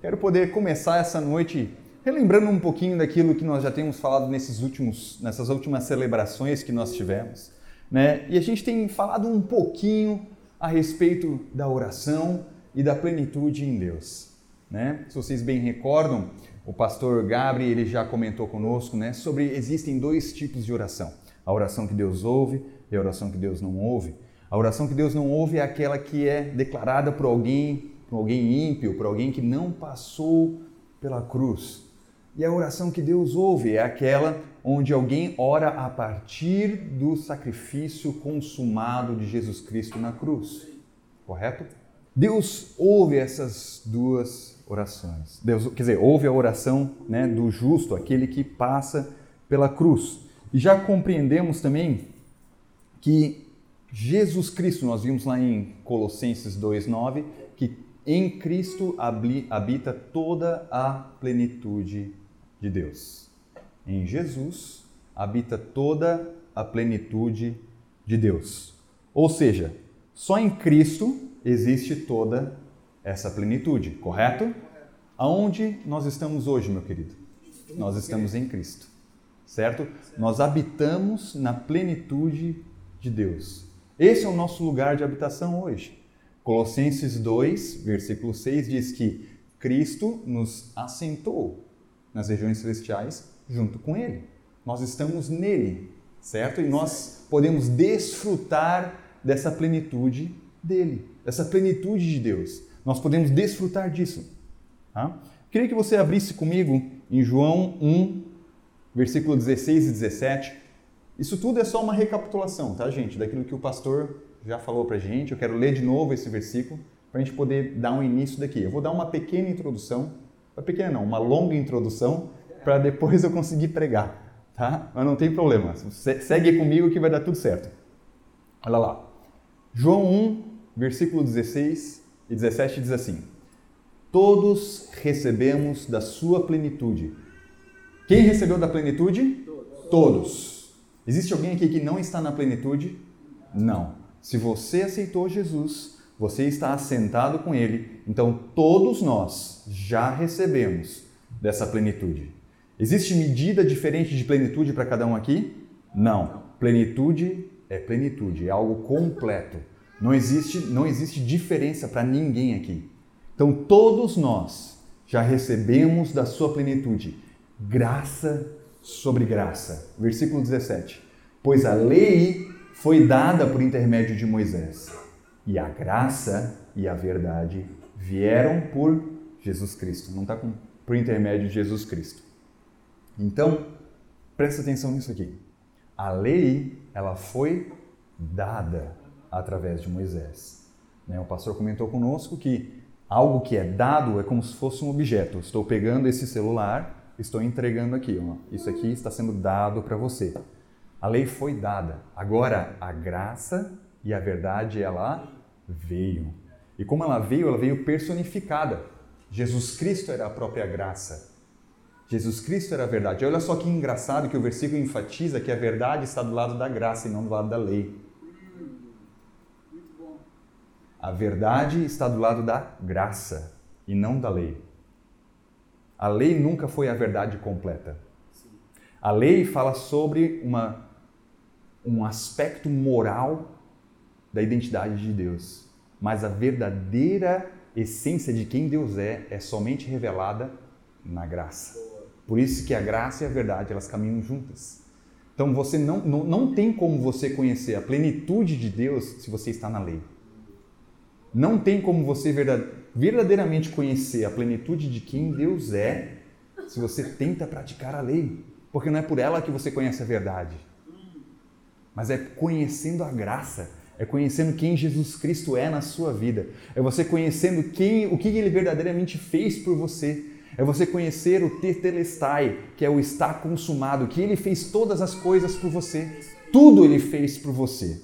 Quero poder começar essa noite relembrando um pouquinho daquilo que nós já temos falado nesses últimos, nessas últimas celebrações que nós tivemos. Né? E a gente tem falado um pouquinho a respeito da oração e da plenitude em Deus. Né? Se vocês bem recordam, o pastor Gabriel ele já comentou conosco né, sobre existem dois tipos de oração: a oração que Deus ouve e a oração que Deus não ouve. A oração que Deus não ouve é aquela que é declarada por alguém, por alguém ímpio, por alguém que não passou pela cruz. E a oração que Deus ouve é aquela onde alguém ora a partir do sacrifício consumado de Jesus Cristo na cruz. Correto? Deus ouve essas duas orações. Deus, quer dizer, ouve a oração né, do justo, aquele que passa pela cruz. E já compreendemos também que Jesus Cristo, nós vimos lá em Colossenses 2,9, que em Cristo habita toda a plenitude de Deus. Em Jesus habita toda a plenitude de Deus. Ou seja, só em Cristo existe toda essa plenitude, correto? Aonde nós estamos hoje, meu querido? Nós estamos em Cristo, certo? Nós habitamos na plenitude de Deus. Esse é o nosso lugar de habitação hoje. Colossenses 2, versículo 6 diz que Cristo nos assentou nas regiões celestiais junto com Ele. Nós estamos nele, certo? E nós podemos desfrutar dessa plenitude dele, dessa plenitude de Deus. Nós podemos desfrutar disso. Tá? Queria que você abrisse comigo em João 1, versículo 16 e 17. Isso tudo é só uma recapitulação, tá, gente? Daquilo que o pastor já falou pra gente. Eu quero ler de novo esse versículo para a gente poder dar um início daqui. Eu vou dar uma pequena introdução, uma pequena não, uma longa introdução, para depois eu conseguir pregar, tá? Mas não tem problema. Segue comigo que vai dar tudo certo. Olha lá. João 1, versículo 16 e 17 diz assim: Todos recebemos da sua plenitude. Quem recebeu da plenitude? Todos. Existe alguém aqui que não está na plenitude? Não. Se você aceitou Jesus, você está assentado com Ele, então todos nós já recebemos dessa plenitude. Existe medida diferente de plenitude para cada um aqui? Não. Plenitude é plenitude, é algo completo. Não existe, não existe diferença para ninguém aqui. Então todos nós já recebemos da sua plenitude graça sobre graça. Versículo 17. Pois a lei foi dada por intermédio de Moisés, e a graça e a verdade vieram por Jesus Cristo. Não está por intermédio de Jesus Cristo. Então, presta atenção nisso aqui. A lei, ela foi dada através de Moisés. Né? O pastor comentou conosco que algo que é dado é como se fosse um objeto. Estou pegando esse celular, estou entregando aqui. Ó. Isso aqui está sendo dado para você. A lei foi dada. Agora, a graça e a verdade, ela veio. E como ela veio, ela veio personificada. Jesus Cristo era a própria graça. Jesus Cristo era a verdade. Olha só que engraçado que o versículo enfatiza que a verdade está do lado da graça e não do lado da lei. A verdade está do lado da graça e não da lei. A lei nunca foi a verdade completa. A lei fala sobre uma, um aspecto moral da identidade de Deus, mas a verdadeira essência de quem Deus é é somente revelada na graça. Por isso que a graça e a verdade elas caminham juntas. Então você não, não, não tem como você conhecer a plenitude de Deus se você está na lei. Não tem como você verdadeiramente conhecer a plenitude de quem Deus é se você tenta praticar a lei. Porque não é por ela que você conhece a verdade, mas é conhecendo a graça, é conhecendo quem Jesus Cristo é na sua vida, é você conhecendo quem, o que ele verdadeiramente fez por você, é você conhecer o tetelestai, que é o está consumado, que ele fez todas as coisas por você, tudo ele fez por você.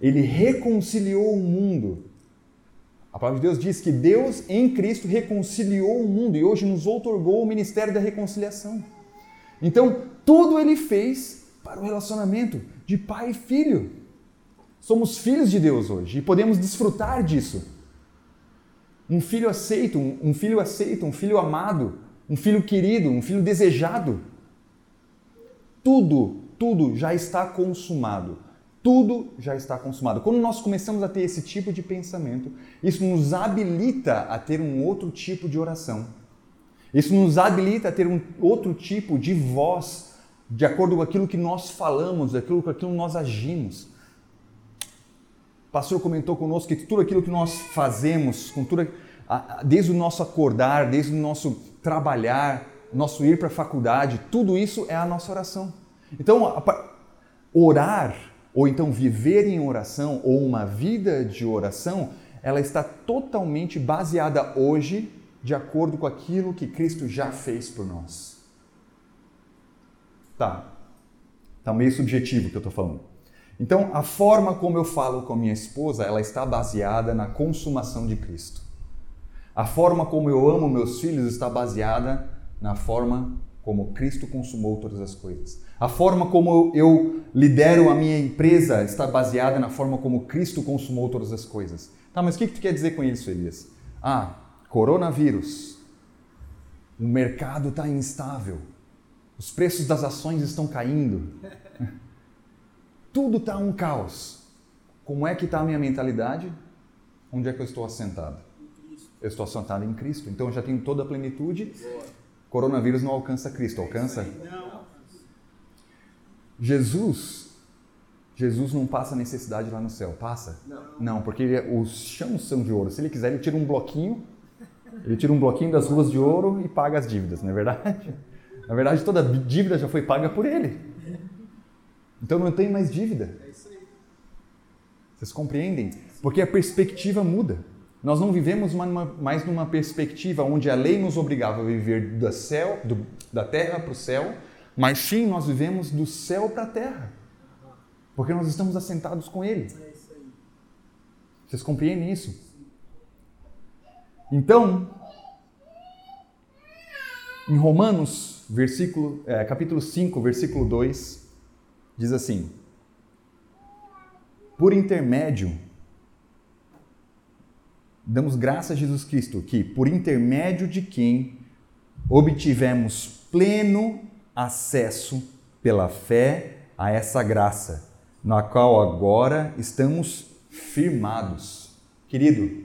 Ele reconciliou o mundo a palavra de Deus diz que Deus em Cristo reconciliou o mundo e hoje nos outorgou o ministério da reconciliação. Então, tudo ele fez para o relacionamento de pai e filho. Somos filhos de Deus hoje e podemos desfrutar disso. um filho aceito, um filho aceito, um filho amado, um filho querido, um filho desejado. Tudo, tudo já está consumado. Tudo já está consumado. Quando nós começamos a ter esse tipo de pensamento, isso nos habilita a ter um outro tipo de oração. Isso nos habilita a ter um outro tipo de voz, de acordo com aquilo que nós falamos, acordo com aquilo que nós agimos. O pastor comentou conosco que tudo aquilo que nós fazemos, com tudo, desde o nosso acordar, desde o nosso trabalhar, nosso ir para a faculdade, tudo isso é a nossa oração. Então, orar, ou então viver em oração, ou uma vida de oração, ela está totalmente baseada hoje de acordo com aquilo que Cristo já fez por nós. Tá. Tá meio subjetivo o que eu estou falando. Então, a forma como eu falo com a minha esposa, ela está baseada na consumação de Cristo. A forma como eu amo meus filhos está baseada na forma como Cristo consumou todas as coisas. A forma como eu lidero a minha empresa está baseada na forma como Cristo consumou todas as coisas. Tá, mas o que, que tu quer dizer com isso, Elias? Ah, coronavírus. O mercado está instável. Os preços das ações estão caindo. Tudo está um caos. Como é que está a minha mentalidade? Onde é que eu estou assentado? Eu estou assentado em Cristo. Então eu já tenho toda a plenitude. Coronavírus não alcança Cristo, alcança? Jesus, Jesus não passa necessidade lá no céu, passa? Não. Porque os chãos são de ouro. Se ele quiser, ele tira um bloquinho, ele tira um bloquinho das ruas de ouro e paga as dívidas, não é verdade? Na verdade, toda dívida já foi paga por ele. Então não tem mais dívida. É isso aí. Vocês compreendem? Porque a perspectiva muda. Nós não vivemos mais numa perspectiva onde a lei nos obrigava a viver do céu, do, da terra para o céu, mas sim nós vivemos do céu para a terra. Porque nós estamos assentados com Ele. Vocês compreendem isso? Então, em Romanos, versículo, é, capítulo 5, versículo 2, diz assim: Por intermédio damos graças a Jesus Cristo, que por intermédio de quem obtivemos pleno acesso pela fé a essa graça, na qual agora estamos firmados. Querido,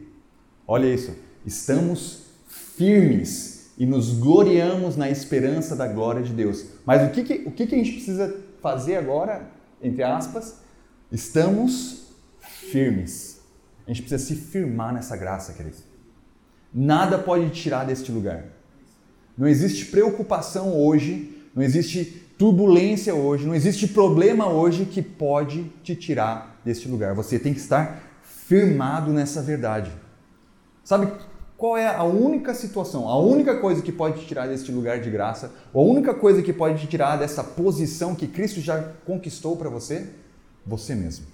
olha isso, estamos firmes e nos gloriamos na esperança da glória de Deus. Mas o que, que o que, que a gente precisa fazer agora, entre aspas? Estamos firmes. A gente precisa se firmar nessa graça, querido. Nada pode tirar deste lugar. Não existe preocupação hoje, não existe turbulência hoje, não existe problema hoje que pode te tirar deste lugar. Você tem que estar firmado nessa verdade. Sabe qual é a única situação, a única coisa que pode te tirar deste lugar de graça, ou a única coisa que pode te tirar dessa posição que Cristo já conquistou para você? Você mesmo.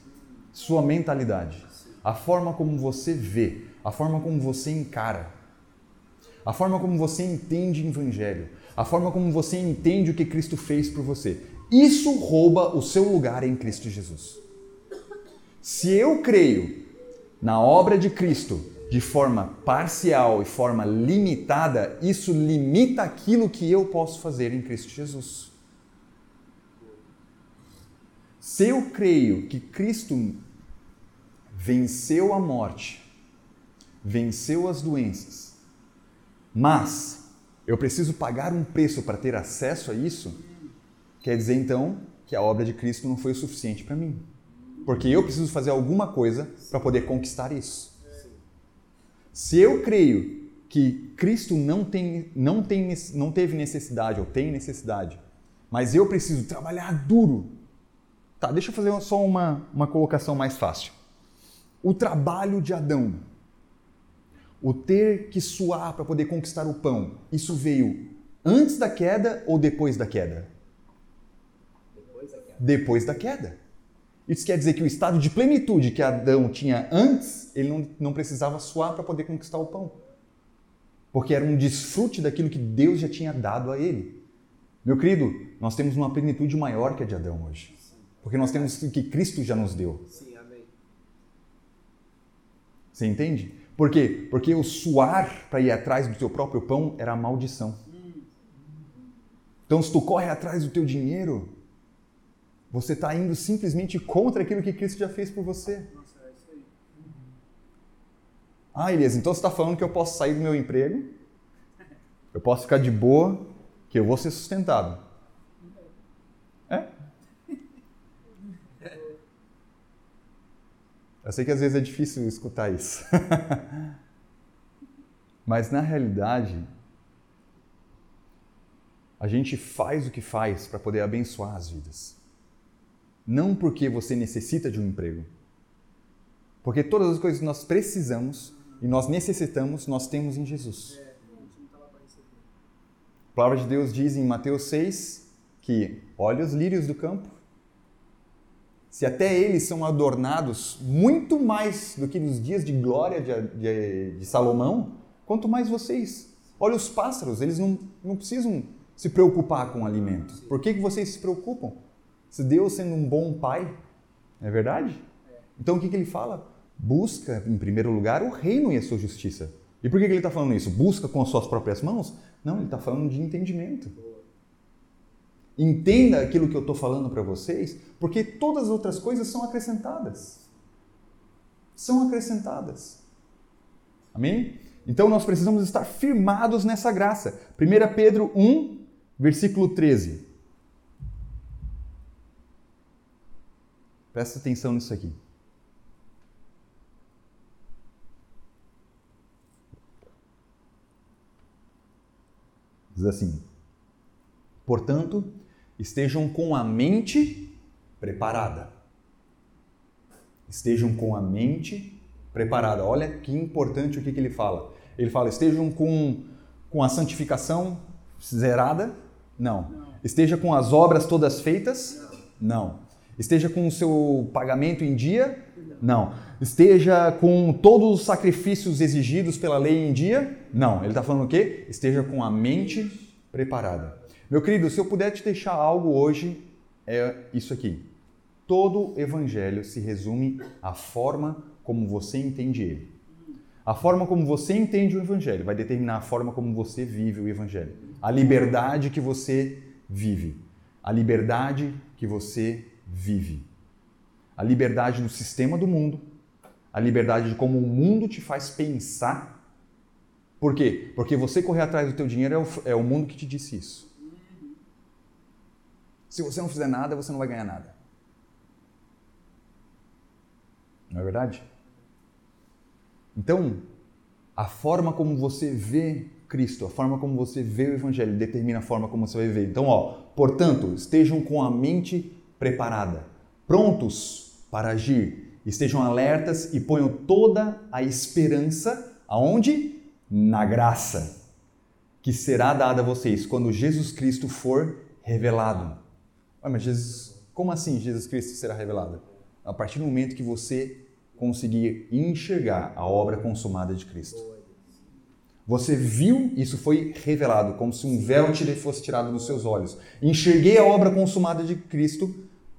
Sua mentalidade a forma como você vê, a forma como você encara, a forma como você entende o Evangelho, a forma como você entende o que Cristo fez por você. Isso rouba o seu lugar em Cristo Jesus. Se eu creio na obra de Cristo de forma parcial e forma limitada, isso limita aquilo que eu posso fazer em Cristo Jesus. Se eu creio que Cristo venceu a morte, venceu as doenças, mas eu preciso pagar um preço para ter acesso a isso, quer dizer então que a obra de Cristo não foi o suficiente para mim. Porque eu preciso fazer alguma coisa para poder conquistar isso. Se eu creio que Cristo não, tem, não, tem, não teve necessidade ou tem necessidade, mas eu preciso trabalhar duro. Tá, deixa eu fazer só uma, uma colocação mais fácil o trabalho de Adão, o ter que suar para poder conquistar o pão, isso veio antes da queda ou depois da queda? Depois da queda. Depois da queda. Isso quer dizer que o estado de plenitude que Adão tinha antes, ele não, não precisava suar para poder conquistar o pão. Porque era um desfrute daquilo que Deus já tinha dado a ele. Meu querido, nós temos uma plenitude maior que a de Adão hoje. Porque nós temos o que Cristo já nos deu. Sim. Você entende? Por quê? Porque o suar para ir atrás do teu próprio pão era a maldição. Então, se tu corre atrás do teu dinheiro, você está indo simplesmente contra aquilo que Cristo já fez por você. Ah, Elias, então você está falando que eu posso sair do meu emprego, eu posso ficar de boa, que eu vou ser sustentado. É? Eu sei que às vezes é difícil escutar isso. Mas na realidade, a gente faz o que faz para poder abençoar as vidas. Não porque você necessita de um emprego. Porque todas as coisas que nós precisamos e nós necessitamos, nós temos em Jesus. A palavra de Deus diz em Mateus 6 que olha os lírios do campo, se até eles são adornados muito mais do que nos dias de glória de, de, de Salomão, quanto mais vocês. Olha os pássaros, eles não, não precisam se preocupar com o alimento. Por que, que vocês se preocupam? Se Deus sendo um bom pai, é verdade? Então o que, que ele fala? Busca, em primeiro lugar, o reino e a sua justiça. E por que, que ele está falando isso? Busca com as suas próprias mãos? Não, ele está falando de entendimento. Entenda aquilo que eu estou falando para vocês, porque todas as outras coisas são acrescentadas. São acrescentadas. Amém? Então nós precisamos estar firmados nessa graça. 1 Pedro 1, versículo 13. Presta atenção nisso aqui. Diz assim: Portanto, estejam com a mente preparada. Estejam com a mente preparada. Olha que importante o que, que ele fala. Ele fala: estejam com, com a santificação zerada? Não. Não. Esteja com as obras todas feitas? Não. Não. Esteja com o seu pagamento em dia? Não. Esteja com todos os sacrifícios exigidos pela lei em dia? Não. Ele está falando o quê? Esteja com a mente preparada. Meu querido, se eu puder te deixar algo hoje, é isso aqui. Todo evangelho se resume à forma como você entende ele. A forma como você entende o evangelho vai determinar a forma como você vive o evangelho. A liberdade que você vive. A liberdade que você vive. A liberdade do sistema do mundo, a liberdade de como o mundo te faz pensar. Por quê? Porque você correr atrás do teu dinheiro é o, é o mundo que te disse isso. Se você não fizer nada, você não vai ganhar nada. Não é verdade? Então, a forma como você vê Cristo, a forma como você vê o Evangelho, determina a forma como você vai viver. Então, ó, portanto, estejam com a mente preparada, prontos para agir, estejam alertas e ponham toda a esperança aonde? Na graça que será dada a vocês quando Jesus Cristo for revelado. Ah, mas Jesus, como assim Jesus Cristo será revelado? A partir do momento que você conseguir enxergar a obra consumada de Cristo. Você viu, isso foi revelado, como se um véu fosse tirado dos seus olhos. Enxerguei a obra consumada de Cristo,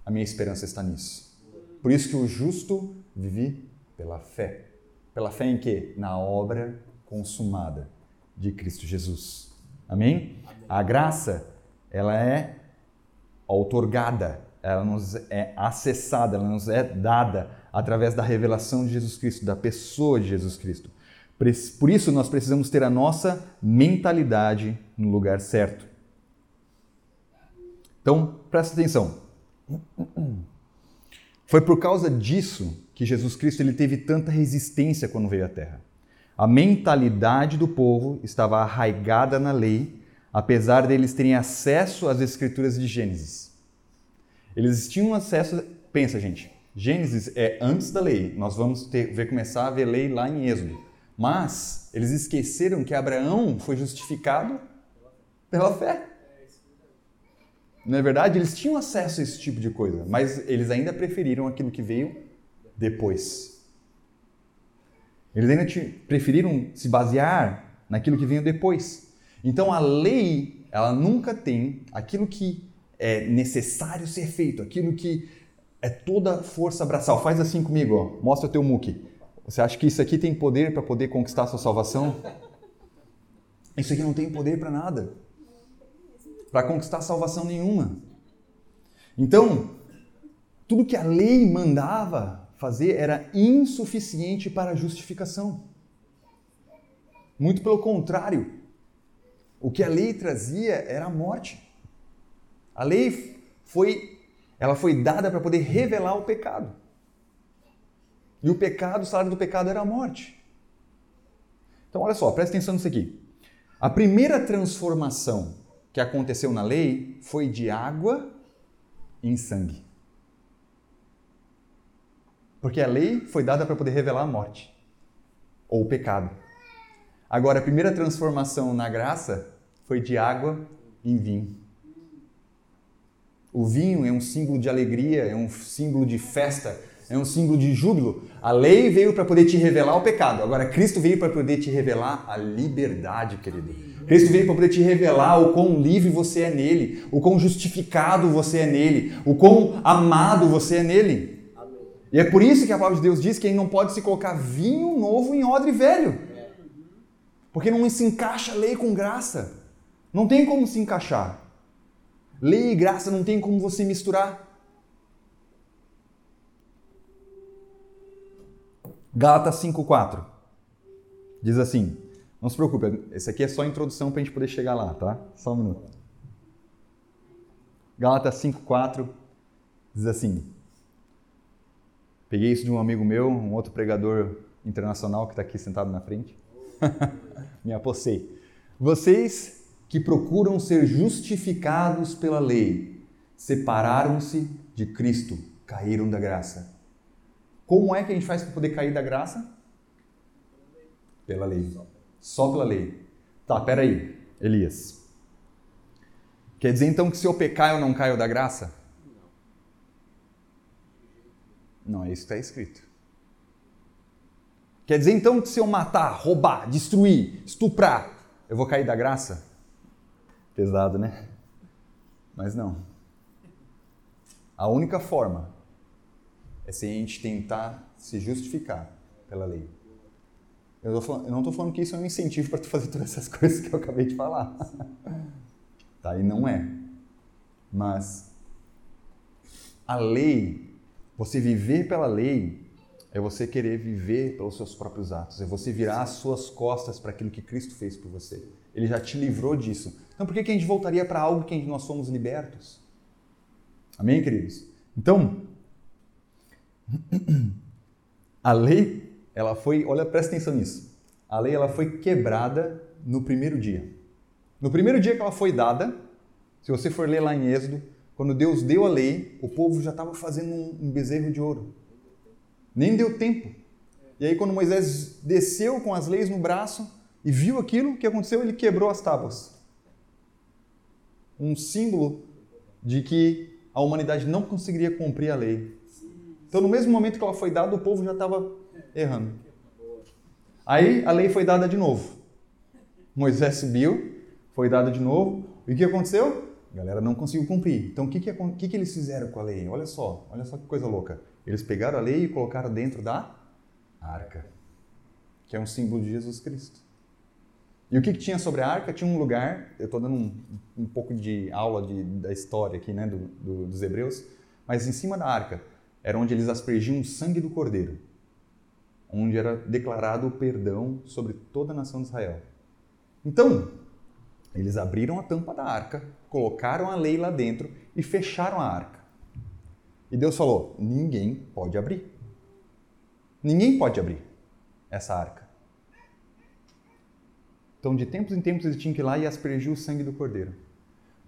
a minha esperança está nisso. Por isso que o justo vive pela fé. Pela fé em quê? Na obra consumada de Cristo Jesus. Amém? A graça, ela é outorgada, ela nos é acessada, ela nos é dada através da revelação de Jesus Cristo, da pessoa de Jesus Cristo. Por isso, nós precisamos ter a nossa mentalidade no lugar certo. Então, presta atenção. Foi por causa disso que Jesus Cristo ele teve tanta resistência quando veio à Terra. A mentalidade do povo estava arraigada na lei, apesar deles terem acesso às escrituras de Gênesis. Eles tinham acesso. Pensa, gente, Gênesis é antes da lei. Nós vamos ter, ver começar a ver lei lá em Êxodo. Mas eles esqueceram que Abraão foi justificado pela fé. Não é verdade? Eles tinham acesso a esse tipo de coisa, mas eles ainda preferiram aquilo que veio depois. Eles ainda preferiram se basear naquilo que veio depois. Então a lei, ela nunca tem aquilo que é necessário ser feito, aquilo que é toda força braçal. Faz assim comigo, ó. mostra teu muque. Você acha que isso aqui tem poder para poder conquistar a sua salvação? Isso aqui não tem poder para nada. Para conquistar salvação nenhuma. Então, tudo que a lei mandava fazer era insuficiente para a justificação. Muito pelo contrário, o que a lei trazia era a morte. A lei foi ela foi dada para poder revelar o pecado. E o pecado, o salário do pecado era a morte. Então, olha só, presta atenção nisso aqui. A primeira transformação que aconteceu na lei foi de água em sangue. Porque a lei foi dada para poder revelar a morte ou o pecado. Agora, a primeira transformação na graça foi de água em vinho. O vinho é um símbolo de alegria, é um símbolo de festa, é um símbolo de júbilo. A lei veio para poder te revelar o pecado. Agora, Cristo veio para poder te revelar a liberdade, querido. Cristo veio para poder te revelar o quão livre você é nele, o quão justificado você é nele, o quão amado você é nele. E é por isso que a palavra de Deus diz que não pode se colocar vinho novo em odre velho. Porque não se encaixa lei com graça. Não tem como se encaixar. Lei e graça não tem como você misturar. Gálatas 5,4 diz assim: Não se preocupe, esse aqui é só a introdução para a gente poder chegar lá, tá? Só um minuto. Gálatas 5,4 diz assim: Peguei isso de um amigo meu, um outro pregador internacional que está aqui sentado na frente. Me apossei. Vocês que procuram ser justificados pela lei, separaram-se de Cristo, caíram da graça. Como é que a gente faz para poder cair da graça? Pela lei. Só pela lei. Tá, peraí, Elias. Quer dizer então que se eu pecar eu não caio da graça? Não é isso que está escrito. Quer dizer então que se eu matar, roubar, destruir, estuprar, eu vou cair da graça? Pesado, né? Mas não. A única forma é se a gente tentar se justificar pela lei. Eu, falando, eu não estou falando que isso é um incentivo para tu fazer todas essas coisas que eu acabei de falar. tá? E não é. Mas a lei, você viver pela lei, é você querer viver pelos seus próprios atos, é você virar as suas costas para aquilo que Cristo fez por você. Ele já te livrou disso. Então por que, que a gente voltaria para algo que nós somos libertos? Amém, queridos? Então, a lei, ela foi, olha, presta atenção nisso. A lei ela foi quebrada no primeiro dia. No primeiro dia que ela foi dada, se você for ler lá em Êxodo, quando Deus deu a lei, o povo já estava fazendo um bezerro de ouro. Nem deu tempo. E aí quando Moisés desceu com as leis no braço e viu aquilo, o que aconteceu? Ele quebrou as tábuas um símbolo de que a humanidade não conseguiria cumprir a lei. Então, no mesmo momento que ela foi dada, o povo já estava errando. Aí a lei foi dada de novo. Moisés subiu, foi dada de novo. E o que aconteceu? A galera não conseguiu cumprir. Então, o que, que, que, que eles fizeram com a lei? Olha só, olha só que coisa louca. Eles pegaram a lei e colocaram dentro da arca, que é um símbolo de Jesus Cristo. E o que, que, tinha sobre a arca? Tinha um lugar, eu estou dando um, um, pouco de aula de, da história aqui, né, do, do, dos hebreus, mas em cima da arca era onde eles aspergiam o sangue do cordeiro, onde era declarado o perdão sobre toda a nação de Israel. Então, eles abriram a tampa da arca, colocaram a lei lá dentro e fecharam a arca. E Deus falou: ninguém pode abrir. Ninguém pode abrir essa arca. Então, de tempos em tempos, ele tinha que ir lá e aspergir o sangue do cordeiro.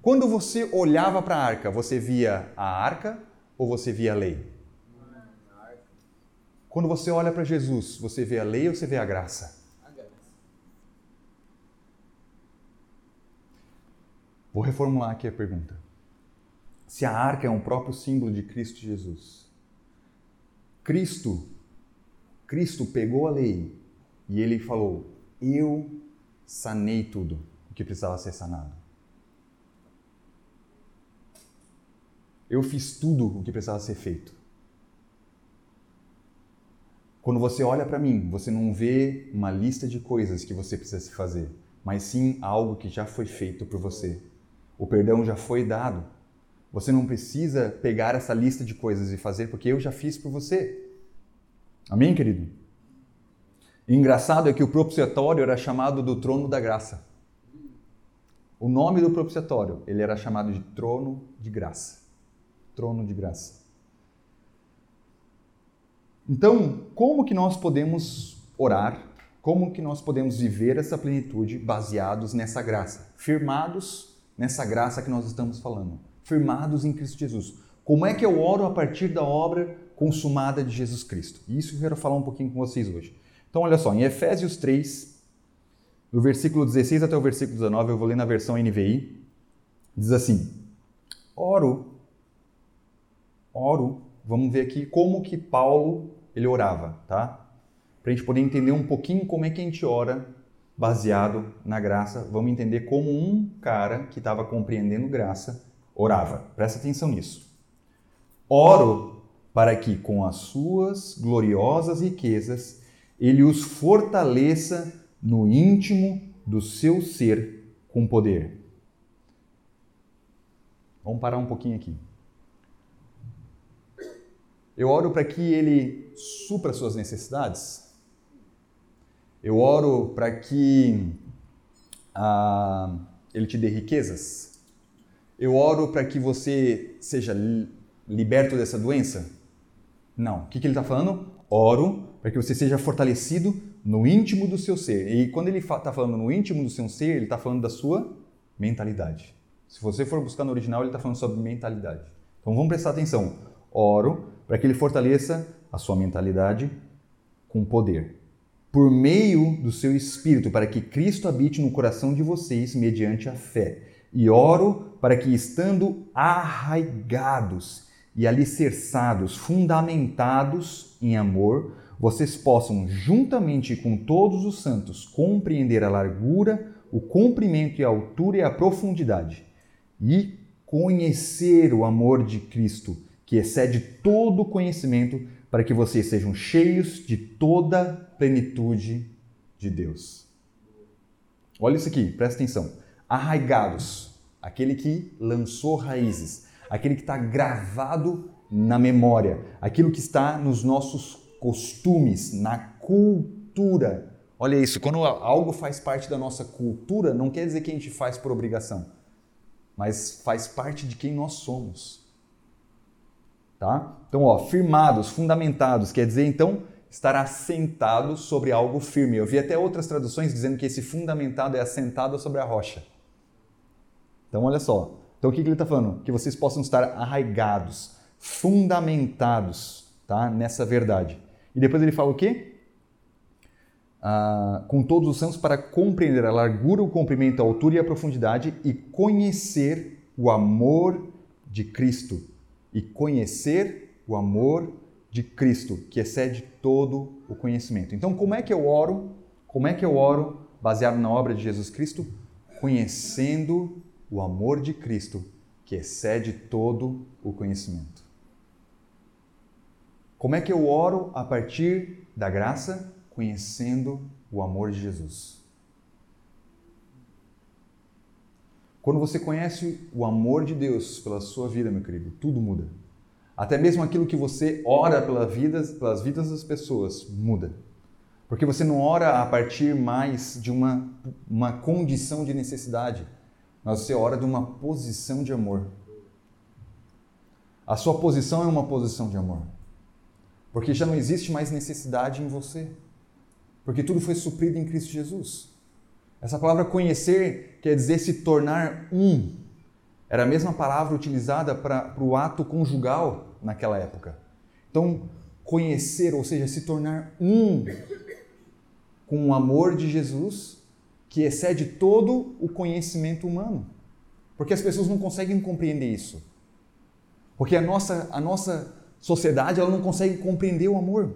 Quando você olhava para a arca, você via a arca ou você via a lei? Quando você olha para Jesus, você vê a lei ou você vê a graça? Vou reformular aqui a pergunta. Se a arca é um próprio símbolo de Cristo Jesus, Cristo, Cristo pegou a lei e ele falou: Eu sanei tudo o que precisava ser sanado. Eu fiz tudo o que precisava ser feito. Quando você olha para mim, você não vê uma lista de coisas que você precisa se fazer, mas sim algo que já foi feito por você. O perdão já foi dado. Você não precisa pegar essa lista de coisas e fazer porque eu já fiz por você. Amém, querido? E engraçado é que o propiciatório era chamado do trono da graça. O nome do propiciatório, ele era chamado de trono de graça. Trono de graça. Então, como que nós podemos orar? Como que nós podemos viver essa plenitude baseados nessa graça? Firmados nessa graça que nós estamos falando. Firmados em Cristo Jesus. Como é que eu oro a partir da obra consumada de Jesus Cristo? Isso eu quero falar um pouquinho com vocês hoje. Então, olha só, em Efésios 3, do versículo 16 até o versículo 19, eu vou ler na versão NVI, diz assim: Oro, oro, vamos ver aqui como que Paulo ele orava, tá? Para a gente poder entender um pouquinho como é que a gente ora baseado na graça, vamos entender como um cara que estava compreendendo graça orava. Presta atenção nisso. Oro para que com as suas gloriosas riquezas ele os fortaleça no íntimo do seu ser com poder. Vamos parar um pouquinho aqui. Eu oro para que ele supra suas necessidades. Eu oro para que ah, ele te dê riquezas. Eu oro para que você seja liberto dessa doença. Não. O que, que ele está falando? Oro para que você seja fortalecido no íntimo do seu ser. E quando ele está falando no íntimo do seu ser, ele está falando da sua mentalidade. Se você for buscar no original, ele está falando sobre mentalidade. Então vamos prestar atenção. Oro para que ele fortaleça a sua mentalidade com poder. Por meio do seu espírito, para que Cristo habite no coração de vocês mediante a fé. E oro para que, estando arraigados e alicerçados, fundamentados em amor, vocês possam, juntamente com todos os santos, compreender a largura, o comprimento e a altura e a profundidade, e conhecer o amor de Cristo, que excede todo o conhecimento, para que vocês sejam cheios de toda plenitude de Deus. Olha isso aqui, presta atenção. Arraigados, aquele que lançou raízes, aquele que está gravado na memória, aquilo que está nos nossos costumes, na cultura. Olha isso, quando algo faz parte da nossa cultura, não quer dizer que a gente faz por obrigação, mas faz parte de quem nós somos. Tá? Então, ó, firmados, fundamentados, quer dizer então estar assentado sobre algo firme. Eu vi até outras traduções dizendo que esse fundamentado é assentado sobre a rocha. Então, olha só. Então, o que, ele está falando? Que vocês possam estar arraigados, fundamentados tá? nessa verdade. E depois ele fala o quê? Ah, com todos os santos para compreender a largura, o comprimento, a altura e a profundidade e conhecer o amor de Cristo. E conhecer o amor de Cristo, que excede todo o conhecimento. Então, como é que eu oro? Como é que eu oro baseado na obra de Jesus Cristo? Conhecendo o amor de Cristo, que excede todo o conhecimento. Como é que eu oro a partir da graça? Conhecendo o amor de Jesus. Quando você conhece o amor de Deus pela sua vida, meu querido, tudo muda. Até mesmo aquilo que você ora pela vida, pelas vidas das pessoas muda. Porque você não ora a partir mais de uma, uma condição de necessidade, mas você ora de uma posição de amor. A sua posição é uma posição de amor. Porque já não existe mais necessidade em você. Porque tudo foi suprido em Cristo Jesus. Essa palavra conhecer quer dizer se tornar um. Era a mesma palavra utilizada para o ato conjugal naquela época. Então, conhecer, ou seja, se tornar um com o amor de Jesus, que excede todo o conhecimento humano. Porque as pessoas não conseguem compreender isso. Porque a nossa, a nossa sociedade ela não consegue compreender o amor.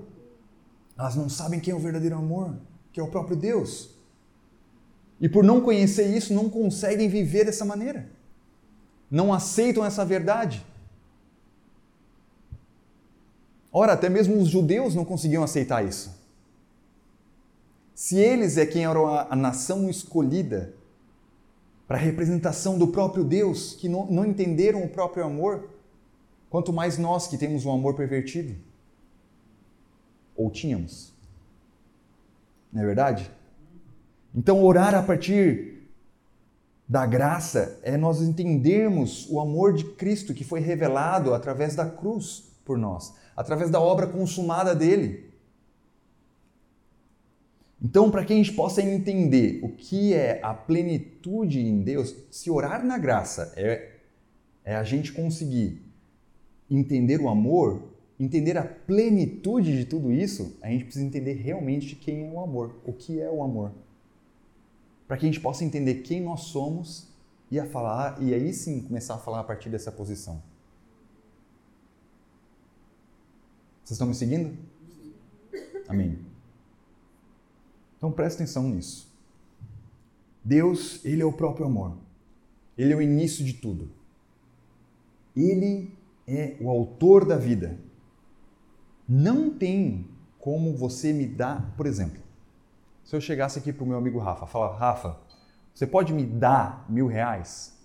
Elas não sabem quem é o verdadeiro amor, que é o próprio Deus. E por não conhecer isso, não conseguem viver dessa maneira. Não aceitam essa verdade. Ora, até mesmo os judeus não conseguiam aceitar isso. Se eles é quem era a nação escolhida para a representação do próprio Deus, que não, não entenderam o próprio amor, quanto mais nós que temos um amor pervertido. Ou tínhamos. Não é verdade? Então, orar a partir da graça é nós entendermos o amor de Cristo que foi revelado através da cruz por nós, através da obra consumada dele. Então, para que a gente possa entender o que é a plenitude em Deus, se orar na graça é, é a gente conseguir entender o amor, entender a plenitude de tudo isso, a gente precisa entender realmente quem é o amor, o que é o amor. Para que a gente possa entender quem nós somos e a falar e aí sim começar a falar a partir dessa posição. Vocês estão me seguindo? Amém. Então presta atenção nisso. Deus, ele é o próprio amor. Ele é o início de tudo. Ele é o autor da vida. Não tem como você me dar, por exemplo, se eu chegasse aqui para o meu amigo Rafa, falar, Rafa, você pode me dar mil reais?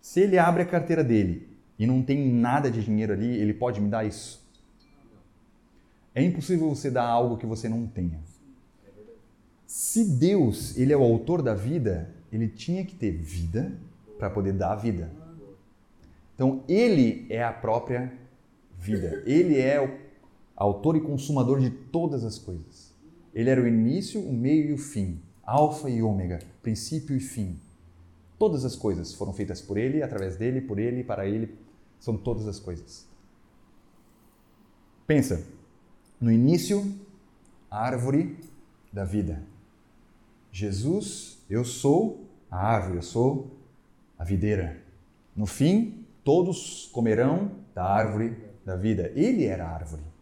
Se ele abre a carteira dele e não tem nada de dinheiro ali, ele pode me dar isso? É impossível você dar algo que você não tenha. Se Deus, ele é o autor da vida, ele tinha que ter vida para poder dar a vida. Então, ele é a própria vida. Ele é o autor e consumador de todas as coisas. Ele era o início, o meio e o fim, alfa e ômega, princípio e fim. Todas as coisas foram feitas por ele, através dele, por ele, para ele, são todas as coisas. Pensa, no início, a árvore da vida. Jesus, eu sou a árvore, eu sou a videira. No fim, todos comerão da árvore da vida. Ele era a árvore.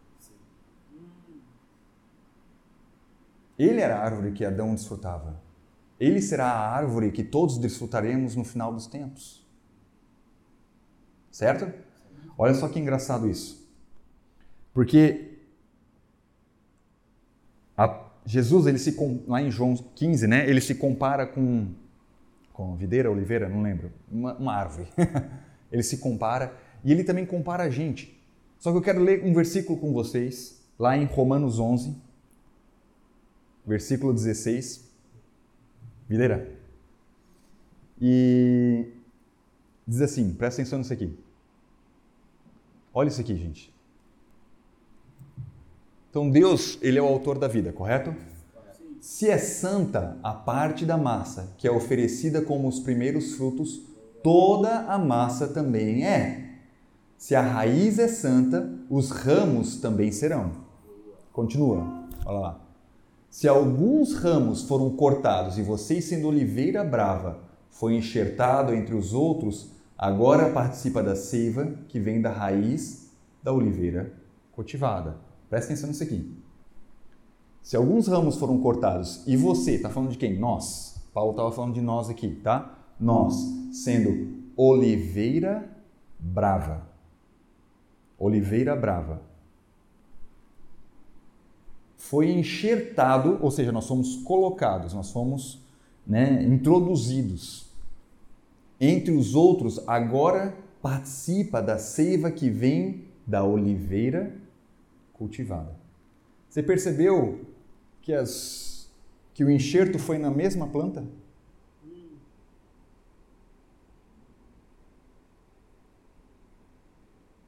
Ele era a árvore que Adão desfrutava. Ele será a árvore que todos desfrutaremos no final dos tempos. Certo? Olha só que engraçado isso. Porque Jesus, ele se lá em João 15, né, ele se compara com com videira, oliveira, não lembro, uma, uma árvore. ele se compara e ele também compara a gente. Só que eu quero ler um versículo com vocês, lá em Romanos 11, versículo 16. Videira. E diz assim, presta atenção nisso aqui. Olha isso aqui, gente. Então Deus, ele é o autor da vida, correto? Se é santa a parte da massa que é oferecida como os primeiros frutos, toda a massa também é. Se a raiz é santa, os ramos também serão. Continua, olha lá. Se alguns ramos foram cortados e vocês, sendo oliveira brava, foi enxertado entre os outros, agora participa da seiva que vem da raiz da oliveira cultivada. Presta atenção nisso aqui. Se alguns ramos foram cortados e você, está falando de quem? Nós. Paulo estava falando de nós aqui, tá? Nós, sendo oliveira brava. Oliveira brava. Foi enxertado, ou seja, nós fomos colocados, nós fomos né, introduzidos. Entre os outros, agora participa da seiva que vem da oliveira cultivada. Você percebeu que, as, que o enxerto foi na mesma planta?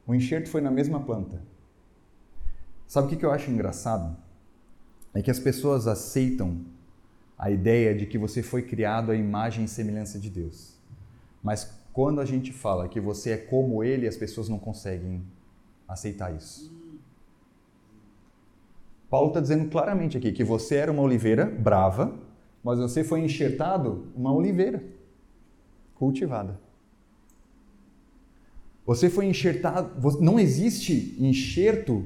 O enxerto foi na mesma planta. Sabe o que eu acho engraçado? É que as pessoas aceitam a ideia de que você foi criado à imagem e semelhança de Deus. Mas quando a gente fala que você é como Ele, as pessoas não conseguem aceitar isso. Paulo está dizendo claramente aqui que você era uma oliveira brava, mas você foi enxertado uma oliveira cultivada. Você foi enxertado. Não existe enxerto.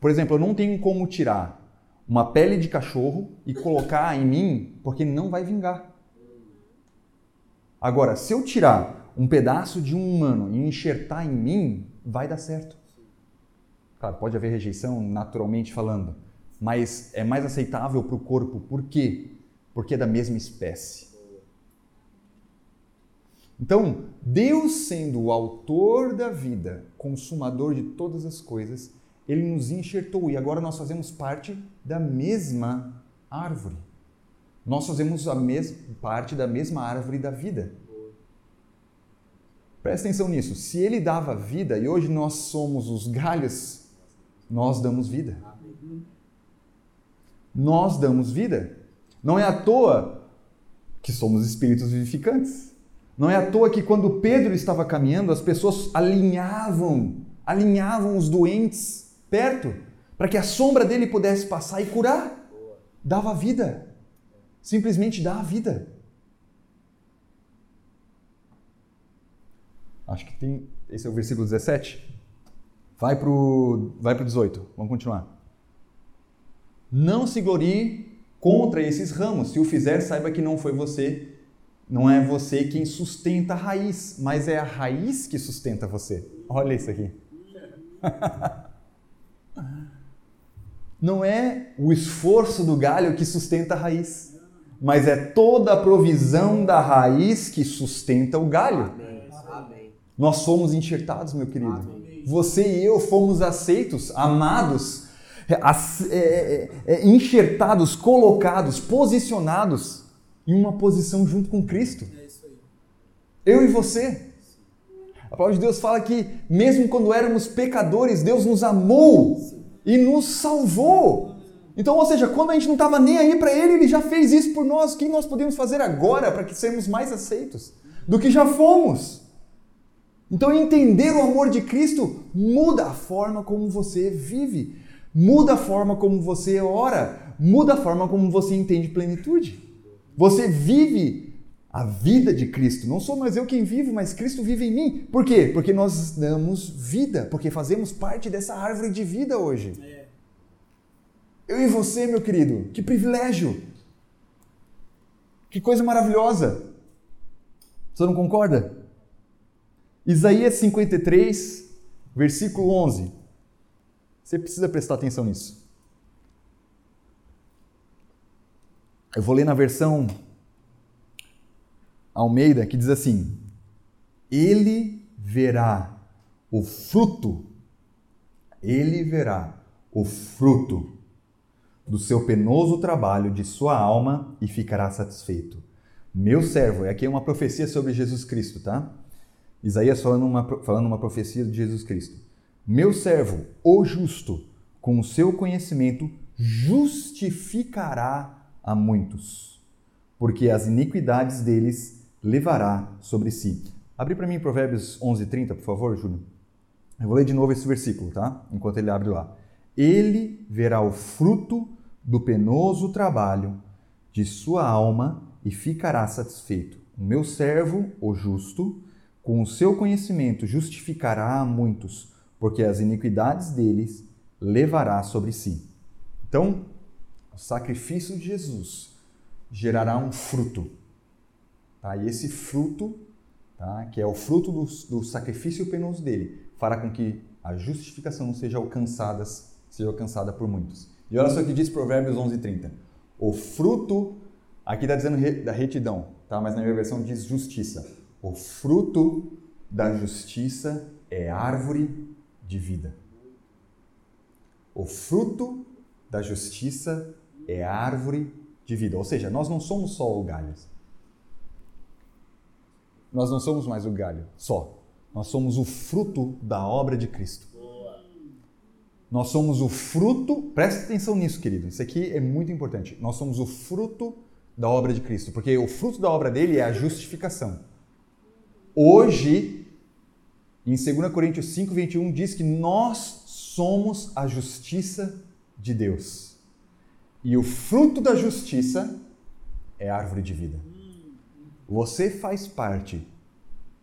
Por exemplo, eu não tenho como tirar uma pele de cachorro e colocar em mim, porque não vai vingar. Agora, se eu tirar um pedaço de um humano e enxertar em mim, vai dar certo. Claro, pode haver rejeição naturalmente falando, mas é mais aceitável para o corpo. Por quê? Porque é da mesma espécie. Então, Deus sendo o autor da vida, consumador de todas as coisas, ele nos enxertou e agora nós fazemos parte da mesma árvore. Nós fazemos a mesma parte da mesma árvore da vida. Presta atenção nisso. Se ele dava vida e hoje nós somos os galhos, nós damos vida. Nós damos vida. Não é à toa que somos espíritos vivificantes. Não é à toa que quando Pedro estava caminhando, as pessoas alinhavam, alinhavam os doentes perto, para que a sombra dele pudesse passar e curar. Dava vida. Simplesmente dá a vida. Acho que tem. Esse é o versículo 17. Vai para o vai pro 18. Vamos continuar. Não se glorie contra esses ramos. Se o fizer, saiba que não foi você, não é você quem sustenta a raiz, mas é a raiz que sustenta você. Olha isso aqui. Não é o esforço do galho que sustenta a raiz, mas é toda a provisão da raiz que sustenta o galho. Nós somos enxertados, meu querido. Amém. Você e eu fomos aceitos, amados, é, é, é, enxertados, colocados, posicionados em uma posição junto com Cristo. Eu e você. A palavra de Deus fala que, mesmo quando éramos pecadores, Deus nos amou e nos salvou. Então, ou seja, quando a gente não estava nem aí para Ele, Ele já fez isso por nós. O que nós podemos fazer agora para que sermos mais aceitos do que já fomos? Então, entender o amor de Cristo muda a forma como você vive, muda a forma como você ora, muda a forma como você entende plenitude. Você vive a vida de Cristo. Não sou mais eu quem vivo, mas Cristo vive em mim. Por quê? Porque nós damos vida, porque fazemos parte dessa árvore de vida hoje. É. Eu e você, meu querido, que privilégio! Que coisa maravilhosa! Você não concorda? Isaías 53, versículo 11. Você precisa prestar atenção nisso. Eu vou ler na versão Almeida que diz assim: Ele verá o fruto, ele verá o fruto do seu penoso trabalho de sua alma e ficará satisfeito. Meu servo, é aqui uma profecia sobre Jesus Cristo, tá? Isaías falando uma, falando uma profecia de Jesus Cristo. Meu servo, o justo, com o seu conhecimento, justificará a muitos, porque as iniquidades deles levará sobre si. Abre para mim Provérbios 11:30, por favor, Júlio. Eu vou ler de novo esse versículo, tá? Enquanto ele abre lá. Ele verá o fruto do penoso trabalho de sua alma e ficará satisfeito. O meu servo, o justo, com o seu conhecimento justificará a muitos, porque as iniquidades deles levará sobre si. Então, o sacrifício de Jesus gerará um fruto. Tá? E esse fruto, tá? que é o fruto do, do sacrifício penoso dele, fará com que a justificação seja alcançada, seja alcançada por muitos. E olha só o que diz Provérbios 11:30. O fruto, aqui está dizendo da retidão, tá? mas na minha versão diz justiça. O fruto da justiça é árvore de vida. O fruto da justiça é árvore de vida. Ou seja, nós não somos só o galho. Nós não somos mais o galho só. Nós somos o fruto da obra de Cristo. Nós somos o fruto, preste atenção nisso, querido. Isso aqui é muito importante. Nós somos o fruto da obra de Cristo, porque o fruto da obra dele é a justificação. Hoje, em 2 Coríntios 5, 21, diz que nós somos a justiça de Deus. E o fruto da justiça é a árvore de vida. Você faz parte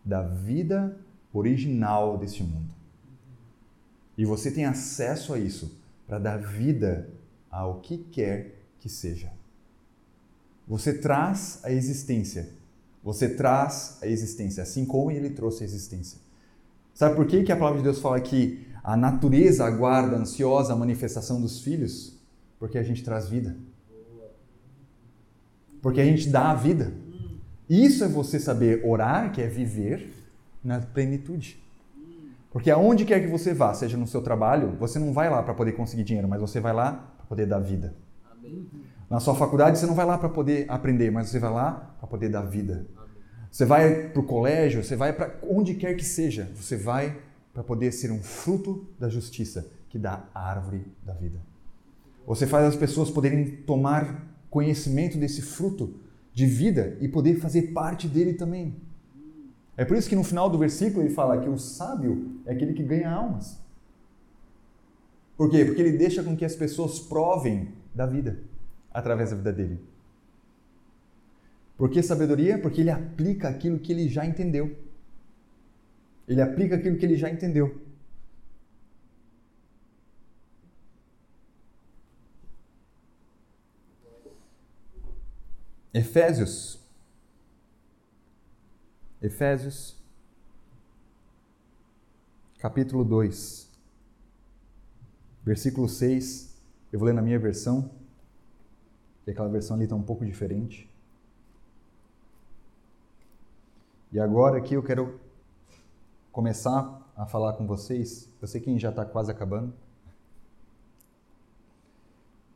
da vida original deste mundo. E você tem acesso a isso para dar vida ao que quer que seja. Você traz a existência você traz a existência, assim como ele trouxe a existência. Sabe por que, que a palavra de Deus fala que A natureza aguarda ansiosa a manifestação dos filhos porque a gente traz vida. Porque a gente dá a vida. Isso é você saber orar, que é viver na plenitude. Porque aonde quer que você vá, seja no seu trabalho, você não vai lá para poder conseguir dinheiro, mas você vai lá para poder dar vida. Na sua faculdade, você não vai lá para poder aprender, mas você vai lá para poder dar vida. Você vai para o colégio, você vai para onde quer que seja, você vai para poder ser um fruto da justiça que dá a árvore da vida. Você faz as pessoas poderem tomar conhecimento desse fruto de vida e poder fazer parte dele também. É por isso que no final do versículo ele fala que o sábio é aquele que ganha almas. Por quê? Porque ele deixa com que as pessoas provem da vida através da vida dele. Por que sabedoria? Porque ele aplica aquilo que ele já entendeu. Ele aplica aquilo que ele já entendeu. Efésios Efésios, capítulo 2, versículo 6. Eu vou ler na minha versão, que aquela versão ali está um pouco diferente. E agora aqui eu quero começar a falar com vocês. Eu sei que já está quase acabando,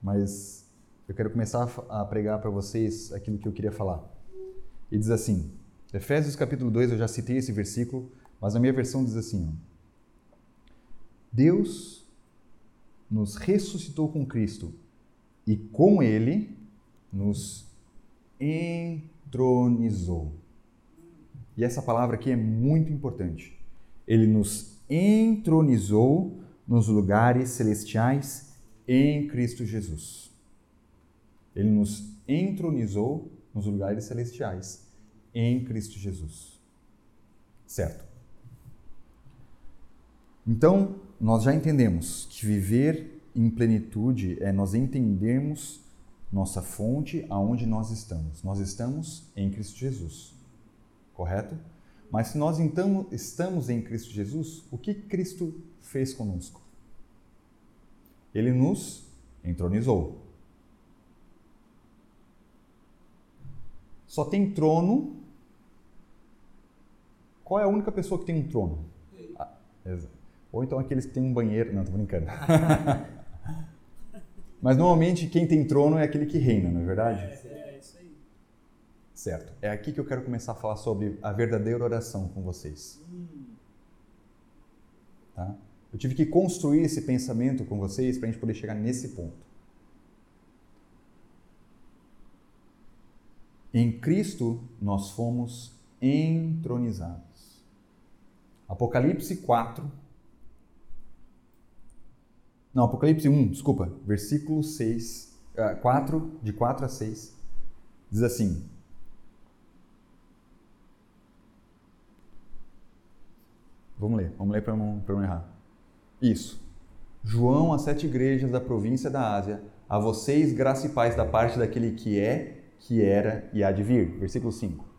mas eu quero começar a pregar para vocês aquilo que eu queria falar. E diz assim: Efésios capítulo 2, eu já citei esse versículo, mas a minha versão diz assim: ó, Deus nos ressuscitou com Cristo e com ele nos entronizou. E essa palavra aqui é muito importante. Ele nos entronizou nos lugares celestiais em Cristo Jesus. Ele nos entronizou nos lugares celestiais em Cristo Jesus. Certo? Então, nós já entendemos que viver em plenitude é nós entendermos nossa fonte aonde nós estamos. Nós estamos em Cristo Jesus. Correto? Mas se nós então estamos em Cristo Jesus, o que Cristo fez conosco? Ele nos entronizou. Só tem trono qual é a única pessoa que tem um trono? Ah, Ou então aqueles que têm um banheiro. Não, tô brincando. Mas normalmente quem tem trono é aquele que reina, não é verdade? É, é isso aí. Certo. É aqui que eu quero começar a falar sobre a verdadeira oração com vocês. Tá? Eu tive que construir esse pensamento com vocês para a gente poder chegar nesse ponto. Em Cristo nós fomos entronizados. Apocalipse 4. Não, Apocalipse 1, desculpa, versículo 6, 4, ah, de 4 a 6, diz assim: Vamos ler, vamos ler para não, não errar. Isso. João às sete igrejas da província da Ásia, a vocês graça e paz da parte daquele que é, que era e há de vir. Versículo 5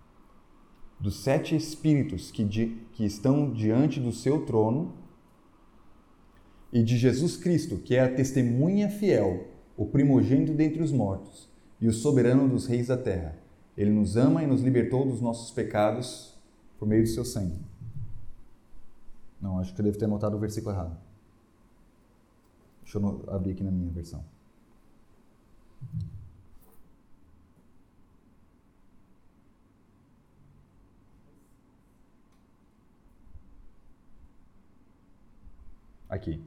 dos sete espíritos que, que estão diante do seu trono e de Jesus Cristo, que é a testemunha fiel, o primogênito dentre os mortos e o soberano dos reis da terra. Ele nos ama e nos libertou dos nossos pecados por meio do seu sangue. Não, acho que eu devo ter anotado o versículo errado. Deixa eu abrir aqui na minha versão. Aqui.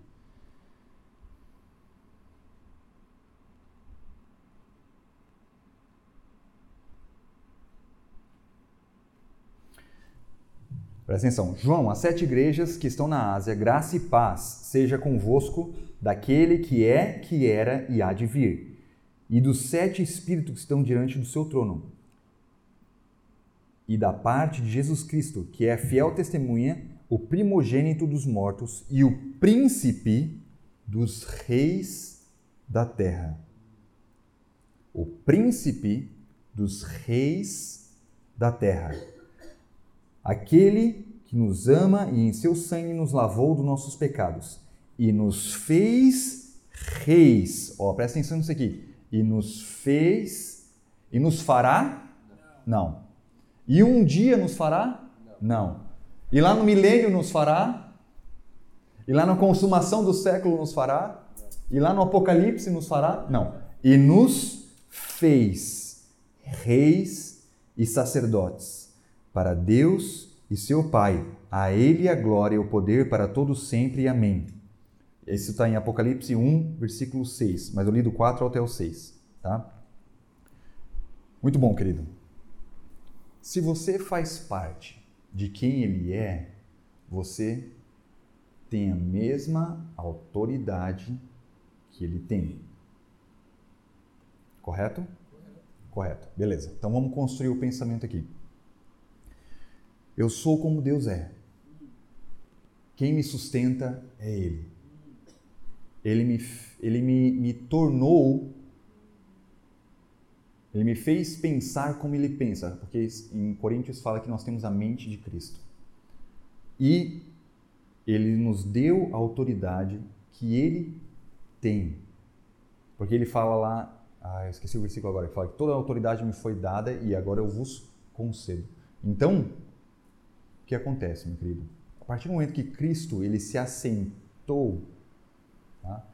Presta atenção. João, as sete igrejas que estão na Ásia, graça e paz seja convosco daquele que é, que era e há de vir, e dos sete espíritos que estão diante do seu trono, e da parte de Jesus Cristo, que é fiel testemunha o primogênito dos mortos e o príncipe dos reis da terra. O príncipe dos reis da terra. Aquele que nos ama e em seu sangue nos lavou dos nossos pecados e nos fez reis. Ó, presta atenção nisso aqui. E nos fez e nos fará? Não. E um dia nos fará? Não. E lá no milênio nos fará? E lá na consumação do século nos fará? E lá no Apocalipse nos fará? Não. E nos fez reis e sacerdotes para Deus e seu Pai. A Ele a glória e o poder para todos sempre. Amém. Isso está em Apocalipse 1, versículo 6, mas eu li do 4 até o 6. Tá? Muito bom, querido. Se você faz parte de quem Ele é, você tem a mesma autoridade que Ele tem. Correto? Correto. Beleza. Então vamos construir o pensamento aqui. Eu sou como Deus é. Quem me sustenta é Ele. Ele me, ele me, me tornou, ele me fez pensar como ele pensa, porque em Coríntios fala que nós temos a mente de Cristo. E ele nos deu a autoridade que ele tem. Porque ele fala lá, ah, eu esqueci o versículo agora, que fala que toda a autoridade me foi dada e agora eu vos concedo. Então, o que acontece, meu querido? A partir do momento que Cristo ele se assentou tá?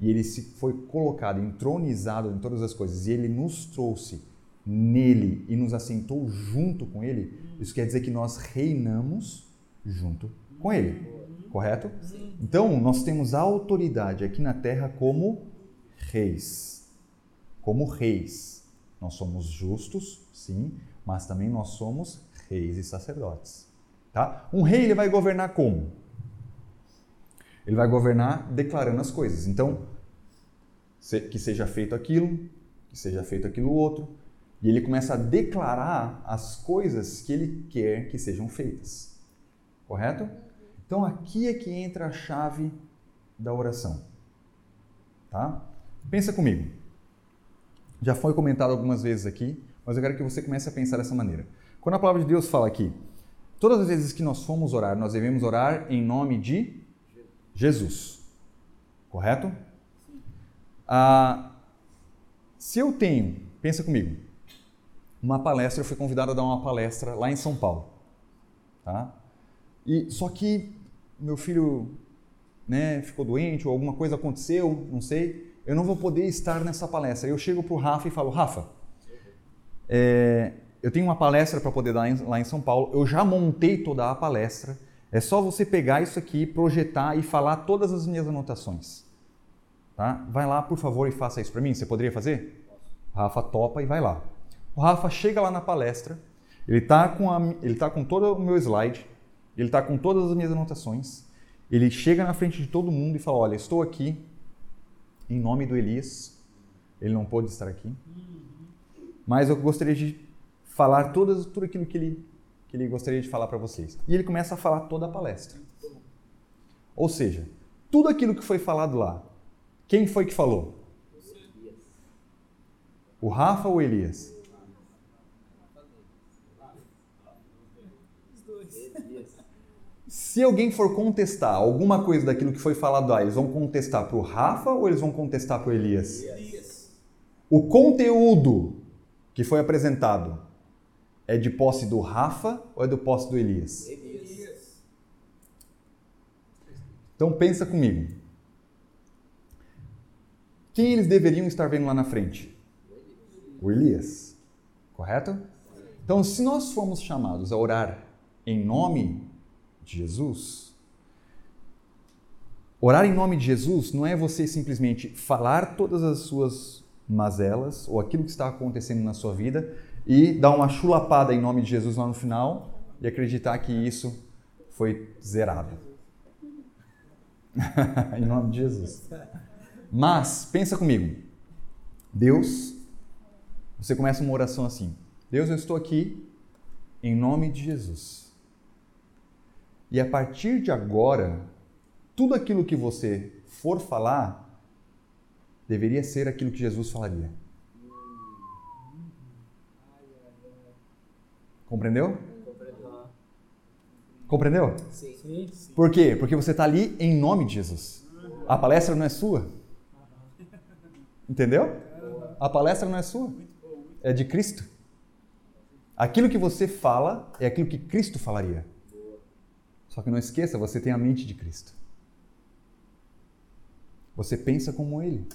E ele se foi colocado, entronizado em todas as coisas, e ele nos trouxe nele e nos assentou junto com ele, isso quer dizer que nós reinamos junto com ele. Correto? Então, nós temos autoridade aqui na terra como reis. Como reis. Nós somos justos, sim, mas também nós somos reis e sacerdotes. Tá? Um rei ele vai governar como? Ele vai governar declarando as coisas. Então, que seja feito aquilo, que seja feito aquilo outro, e ele começa a declarar as coisas que ele quer que sejam feitas. Correto? Então aqui é que entra a chave da oração. Tá? Pensa comigo. Já foi comentado algumas vezes aqui, mas eu quero que você comece a pensar dessa maneira. Quando a palavra de Deus fala aqui, todas as vezes que nós formos orar, nós devemos orar em nome de Jesus. Correto? Ah, se eu tenho, pensa comigo, uma palestra, eu fui convidado a dar uma palestra lá em São Paulo. Tá? E só que meu filho né, ficou doente ou alguma coisa aconteceu, não sei, eu não vou poder estar nessa palestra. Eu chego para o Rafa e falo, Rafa, é, eu tenho uma palestra para poder dar lá em São Paulo, eu já montei toda a palestra, é só você pegar isso aqui, projetar e falar todas as minhas anotações. Tá? Vai lá, por favor, e faça isso para mim. Você poderia fazer? Rafa topa e vai lá. O Rafa chega lá na palestra, ele está com, ele tá com todo o meu slide, ele está com todas as minhas anotações, ele chega na frente de todo mundo e fala: Olha, estou aqui em nome do Elias, ele não pôde estar aqui, mas eu gostaria de falar todas, tudo aquilo que ele que ele gostaria de falar para vocês. E ele começa a falar toda a palestra. Ou seja, tudo aquilo que foi falado lá, quem foi que falou? O Rafa ou o Elias? Se alguém for contestar alguma coisa daquilo que foi falado lá, eles vão contestar para o Rafa ou eles vão contestar para o Elias? Elias? O conteúdo que foi apresentado é de posse do Rafa ou é do posse do Elias? Elias. Então pensa comigo. Quem eles deveriam estar vendo lá na frente? O Elias. Correto? Então, se nós formos chamados a orar em nome de Jesus, orar em nome de Jesus não é você simplesmente falar todas as suas mazelas ou aquilo que está acontecendo na sua vida e dar uma chulapada em nome de Jesus lá no final e acreditar que isso foi zerado. em nome de Jesus. Mas, pensa comigo. Deus, você começa uma oração assim: Deus, eu estou aqui em nome de Jesus. E a partir de agora, tudo aquilo que você for falar deveria ser aquilo que Jesus falaria. Compreendeu? Compreendeu? Sim. Por quê? Porque você está ali em nome de Jesus. A palestra não é sua. Entendeu? A palestra não é sua. É de Cristo. Aquilo que você fala é aquilo que Cristo falaria. Só que não esqueça, você tem a mente de Cristo. Você pensa como Ele.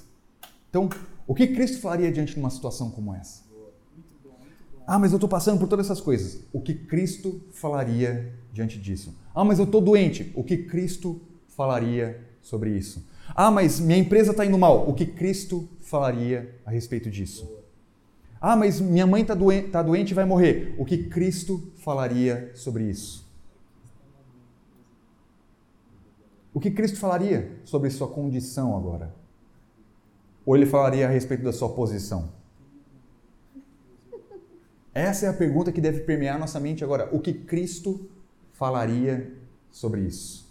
Então, o que Cristo faria diante de uma situação como essa? Ah, mas eu estou passando por todas essas coisas. O que Cristo falaria diante disso? Ah, mas eu estou doente. O que Cristo falaria sobre isso? Ah, mas minha empresa está indo mal. O que Cristo falaria a respeito disso? Ah, mas minha mãe está doente, tá doente e vai morrer. O que Cristo falaria sobre isso? O que Cristo falaria sobre sua condição agora? Ou ele falaria a respeito da sua posição? Essa é a pergunta que deve permear nossa mente agora. O que Cristo falaria sobre isso?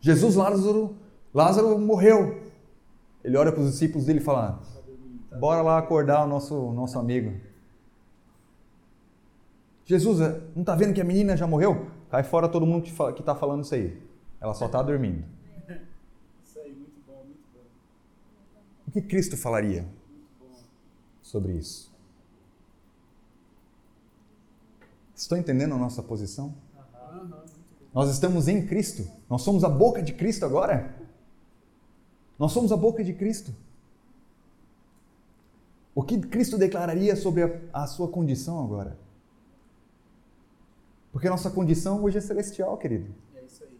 Jesus, Lázaro, Lázaro morreu. Ele olha para os discípulos dele e fala: Bora lá acordar o nosso, nosso amigo. Jesus, não está vendo que a menina já morreu? Cai fora todo mundo que está falando isso aí. Ela só está dormindo. Isso aí, muito bom, muito bom. O que Cristo falaria sobre isso? Estão entendendo a nossa posição? Nós estamos em Cristo. Nós somos a boca de Cristo agora. Nós somos a boca de Cristo. O que Cristo declararia sobre a, a sua condição agora? Porque a nossa condição hoje é celestial, querido. É isso aí.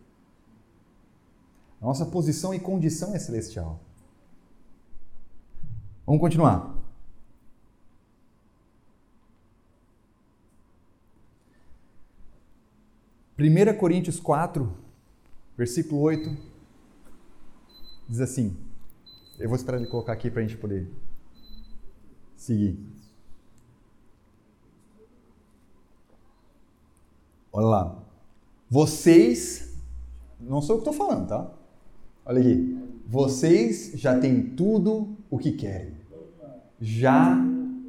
A nossa posição e condição é celestial. Vamos continuar. Primeira Coríntios 4, versículo 8, diz assim. Eu vou esperar ele colocar aqui para a gente poder seguir. Olha lá. Vocês. Não sou eu que estou falando, tá? Olha aqui. Vocês já têm tudo o que querem. Já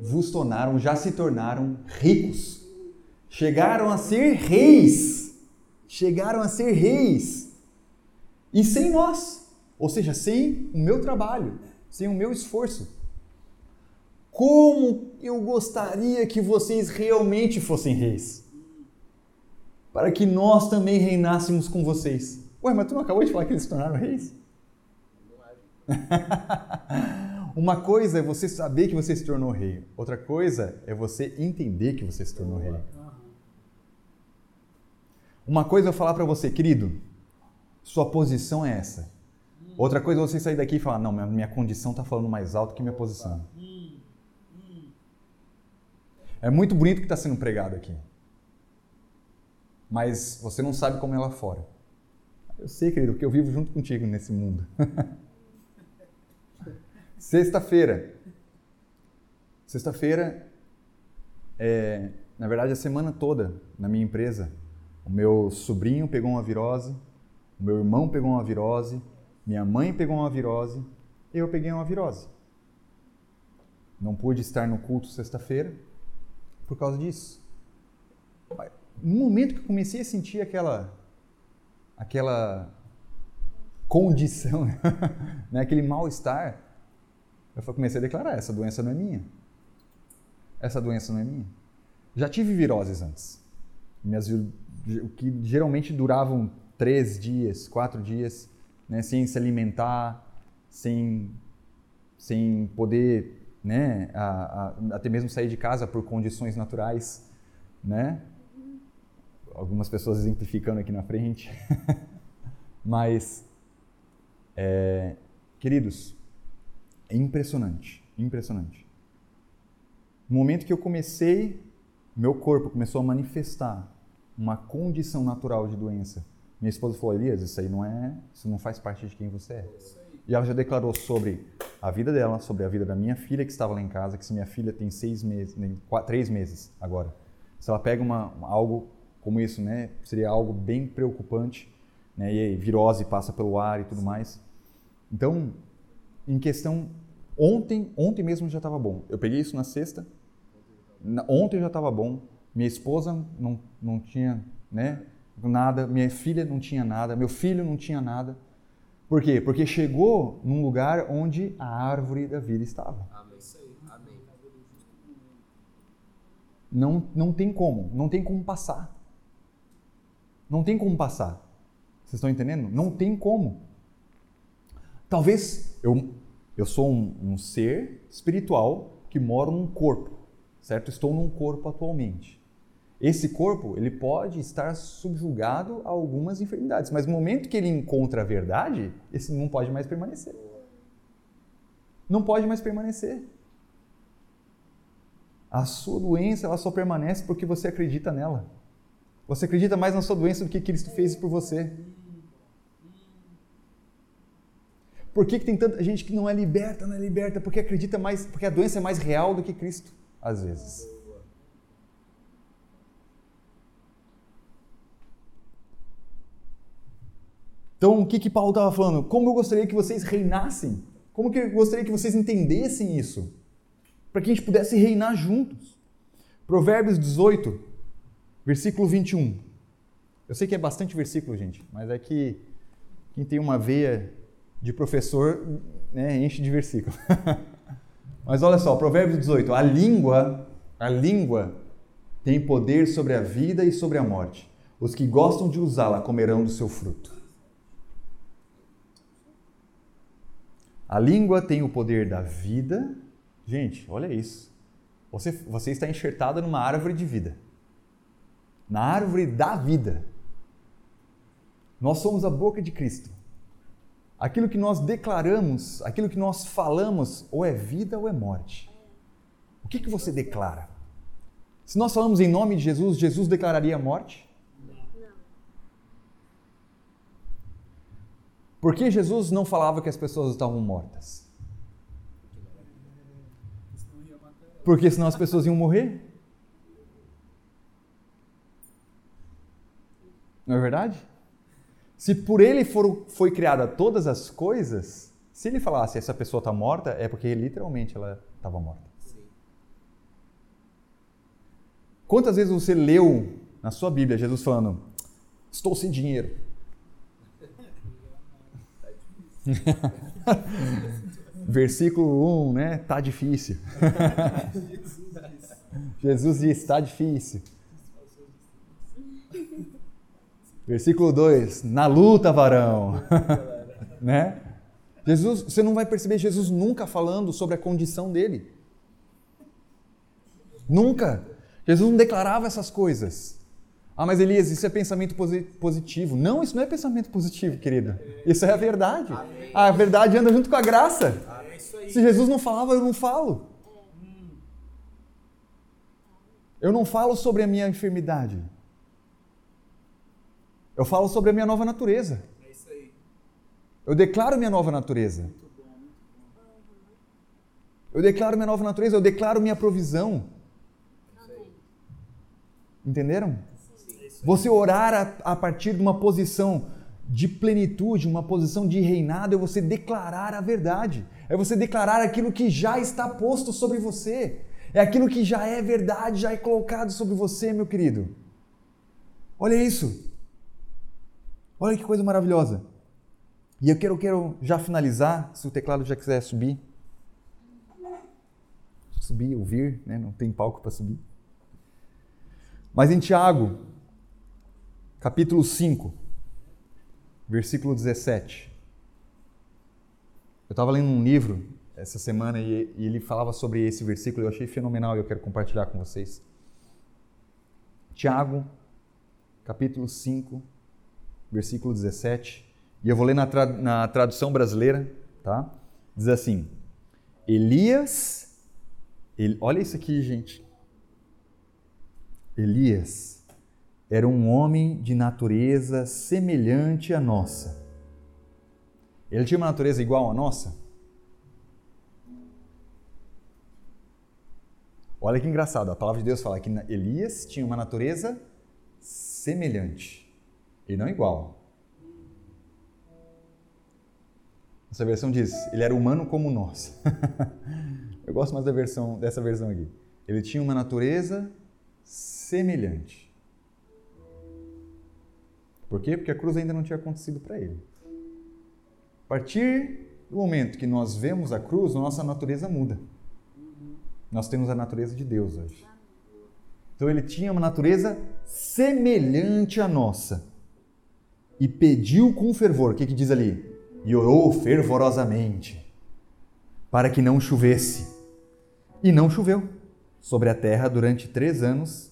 vos tornaram, já se tornaram ricos. Chegaram a ser reis. Chegaram a ser reis. E sem nós. Ou seja, sem o meu trabalho, sem o meu esforço. Como eu gostaria que vocês realmente fossem reis para que nós também reinássemos com vocês. Ué, mas tu não acabou de falar que eles se tornaram reis? Uma coisa é você saber que você se tornou rei, outra coisa é você entender que você se tornou rei. Uma coisa eu falar para você, querido, sua posição é essa. Outra coisa é você sair daqui e falar, não, minha condição está falando mais alto que minha posição. É muito bonito que está sendo pregado aqui mas você não sabe como é lá fora. Eu sei, querido, porque eu vivo junto contigo nesse mundo. Sexta-feira. Sexta-feira, é, na verdade, a semana toda na minha empresa, o meu sobrinho pegou uma virose, o meu irmão pegou uma virose, minha mãe pegou uma virose, eu peguei uma virose. Não pude estar no culto sexta-feira por causa disso no momento que eu comecei a sentir aquela aquela condição, né, aquele mal-estar, eu comecei a declarar: essa doença não é minha. Essa doença não é minha. Já tive viroses antes. Minhas, que geralmente duravam três dias, quatro dias, né, sem se alimentar, sem, sem poder né, a, a, até mesmo sair de casa por condições naturais. Né? algumas pessoas exemplificando aqui na frente. Mas, é, queridos, é impressionante, impressionante. No momento que eu comecei, meu corpo começou a manifestar uma condição natural de doença. Minha esposa falou, Elias, isso aí não é, isso não faz parte de quem você é. E ela já declarou sobre a vida dela, sobre a vida da minha filha que estava lá em casa, que se minha filha tem seis meses, quatro, três meses agora, se ela pega uma, algo como isso, né? Seria algo bem preocupante, né? E aí, virose passa pelo ar e tudo mais. Então, em questão, ontem, ontem mesmo já estava bom. Eu peguei isso na sexta, na, ontem já estava bom. Minha esposa não, não tinha, né? nada, minha filha não tinha nada, meu filho não tinha nada. Por quê? Porque chegou num lugar onde a árvore da vida estava. Amém. Não, não tem como, não tem como passar. Não tem como passar. Vocês estão entendendo? Não tem como. Talvez eu, eu sou um, um ser espiritual que mora num corpo, certo? Estou num corpo atualmente. Esse corpo, ele pode estar subjugado a algumas enfermidades, mas no momento que ele encontra a verdade, esse não pode mais permanecer. Não pode mais permanecer. A sua doença, ela só permanece porque você acredita nela. Você acredita mais na sua doença do que Cristo fez por você. Por que, que tem tanta gente que não é liberta, não é liberta? Porque acredita mais, porque a doença é mais real do que Cristo, às vezes. Então, o que, que Paulo estava falando? Como eu gostaria que vocês reinassem? Como que eu gostaria que vocês entendessem isso? Para que a gente pudesse reinar juntos. Provérbios 18, versículo 21. Eu sei que é bastante versículo, gente, mas é que quem tem uma veia de professor né, enche de versículo. mas olha só, Provérbios 18. A língua, a língua tem poder sobre a vida e sobre a morte. Os que gostam de usá-la comerão do seu fruto. A língua tem o poder da vida. Gente, olha isso. Você, você está enxertado numa árvore de vida. Na árvore da vida. Nós somos a boca de Cristo. Aquilo que nós declaramos, aquilo que nós falamos, ou é vida ou é morte. O que, que você declara? Se nós falamos em nome de Jesus, Jesus declararia morte? Por que Jesus não falava que as pessoas estavam mortas? Porque senão as pessoas iam morrer? Não é verdade? Se por ele for, foi criada todas as coisas, se ele falasse essa pessoa está morta, é porque literalmente ela estava morta. Quantas vezes você leu na sua Bíblia Jesus falando: Estou sem dinheiro? Versículo 1, né? Tá difícil. Jesus disse: Tá difícil. Versículo 2: Na luta, varão. né? Jesus, você não vai perceber Jesus nunca falando sobre a condição dele. Nunca. Jesus não declarava essas coisas. Ah, mas Elias, isso é pensamento positivo. Não, isso não é pensamento positivo, querido. Isso é a verdade. A verdade anda junto com a graça. Se Jesus não falava, eu não falo. Eu não falo sobre a minha enfermidade. Eu falo sobre a minha nova natureza. Eu declaro minha nova natureza. Eu declaro minha nova natureza, eu declaro minha provisão. Entenderam? Você orar a, a partir de uma posição de plenitude, uma posição de reinado, é você declarar a verdade. É você declarar aquilo que já está posto sobre você. É aquilo que já é verdade, já é colocado sobre você, meu querido. Olha isso. Olha que coisa maravilhosa. E eu quero, quero já finalizar, se o teclado já quiser subir. Subir, ouvir, né? não tem palco para subir. Mas em Tiago, capítulo 5, versículo 17. Eu estava lendo um livro essa semana e, ele falava sobre esse versículo, eu achei fenomenal e eu quero compartilhar com vocês. Tiago, capítulo 5, versículo 17. E eu vou ler na, tra na tradução brasileira, tá? Diz assim: Elias, ele, olha isso aqui, gente. Elias era um homem de natureza semelhante à nossa. Ele tinha uma natureza igual à nossa? Olha que engraçado, a palavra de Deus fala que Elias tinha uma natureza semelhante e não igual. Essa versão diz, ele era humano como nós. Eu gosto mais da versão, dessa versão aqui. Ele tinha uma natureza semelhante. Por quê? Porque a cruz ainda não tinha acontecido para ele. A partir do momento que nós vemos a cruz, nossa natureza muda. Nós temos a natureza de Deus hoje. Então ele tinha uma natureza semelhante à nossa. E pediu com fervor, o que, que diz ali? E orou fervorosamente, para que não chovesse. E não choveu sobre a terra durante três anos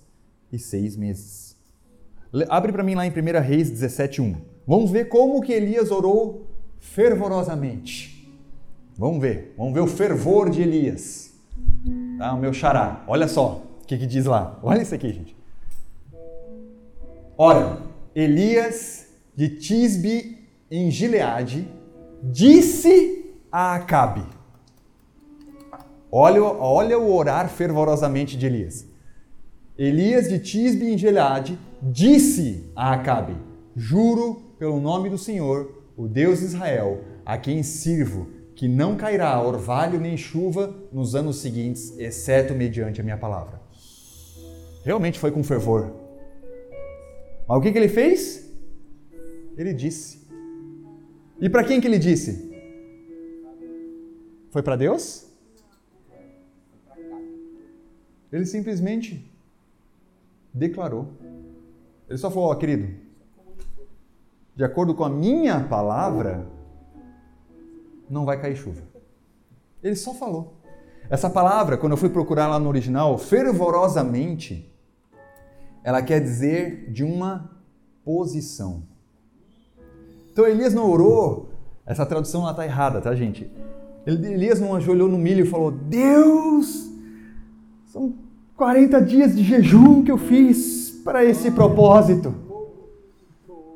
e seis meses. Abre para mim lá em 1 Reis 17:1. Vamos ver como que Elias orou fervorosamente. Vamos ver, vamos ver o fervor de Elias. Tá, o meu xará. Olha só o que, que diz lá. Olha isso aqui, gente. Ora, Elias de Tisbe em Gileade disse a Acabe. Olha, olha o orar fervorosamente de Elias. Elias de Tisbe em Gileade disse a Acabe: Juro pelo nome do Senhor, o Deus de Israel, a quem sirvo, que não cairá orvalho nem chuva nos anos seguintes, exceto mediante a minha palavra. Realmente foi com fervor. Mas o que, que ele fez? Ele disse. E para quem que ele disse? Foi para Deus? Ele simplesmente declarou. Ele só falou, ó, querido, de acordo com a minha palavra, não vai cair chuva. Ele só falou. Essa palavra, quando eu fui procurar lá no original, fervorosamente, ela quer dizer de uma posição. Então Elias não orou, essa tradução lá está errada, tá, gente? Elias não ajoelhou no milho e falou: Deus, são 40 dias de jejum que eu fiz para esse propósito.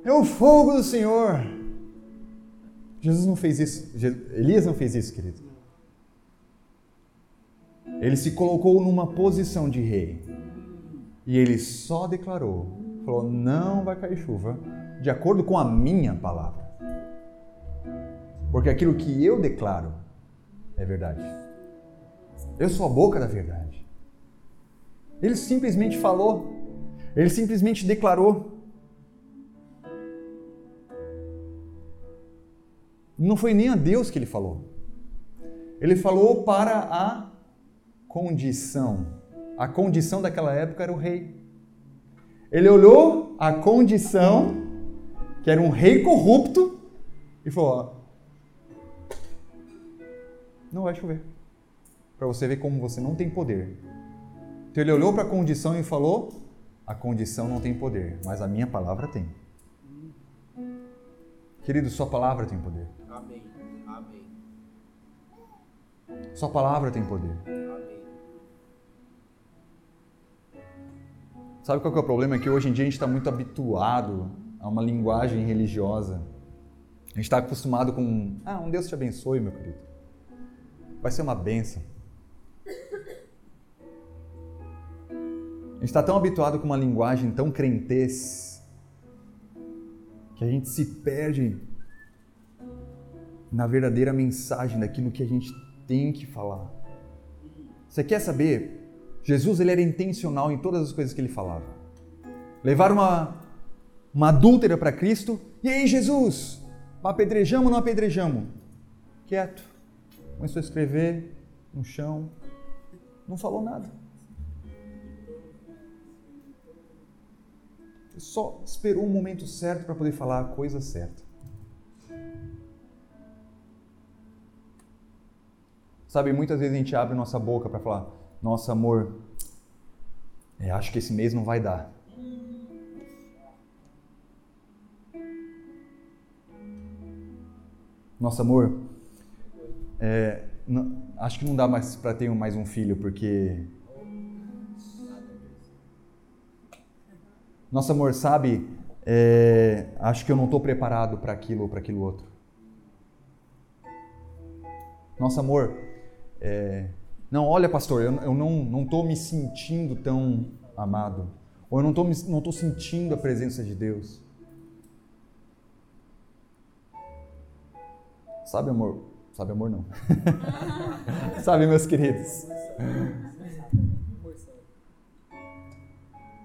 É o fogo do Senhor. Jesus não fez isso. Elias não fez isso, querido. Ele se colocou numa posição de rei. E ele só declarou: falou, não vai cair chuva, de acordo com a minha palavra. Porque aquilo que eu declaro é verdade. Eu sou a boca da verdade. Ele simplesmente falou, ele simplesmente declarou. Não foi nem a Deus que ele falou. Ele falou para a condição. A condição daquela época era o rei. Ele olhou a condição, que era um rei corrupto, e falou: Não vai chover. Para você ver como você não tem poder então ele olhou para a condição e falou: a condição não tem poder, mas a minha palavra tem. Querido, sua palavra tem poder. Amém. Amém. Sua palavra tem poder. Amém. Sabe qual é o problema? É que hoje em dia a gente está muito habituado a uma linguagem religiosa. A gente está acostumado com, ah, um Deus te abençoe, meu querido. Vai ser uma benção. Gente está tão habituado com uma linguagem tão crentez que a gente se perde na verdadeira mensagem daquilo que a gente tem que falar. Você quer saber? Jesus ele era intencional em todas as coisas que ele falava. Levar uma, uma adúltera para Cristo, e aí Jesus, apedrejamos ou não apedrejamos? Quieto. Começou a escrever no chão, não falou nada. Só esperou o momento certo para poder falar a coisa certa. Sabe, muitas vezes a gente abre nossa boca para falar: Nossa, amor, é, acho que esse mês não vai dar. Nossa, amor, é, não, acho que não dá mais para ter mais um filho porque Nosso amor, sabe, é, acho que eu não estou preparado para aquilo ou para aquilo outro. Nosso amor, é, não, olha, pastor, eu, eu não estou me sentindo tão amado. Ou eu não estou não tô sentindo a presença de Deus. Sabe, amor? Sabe, amor, não. Sabe, meus queridos?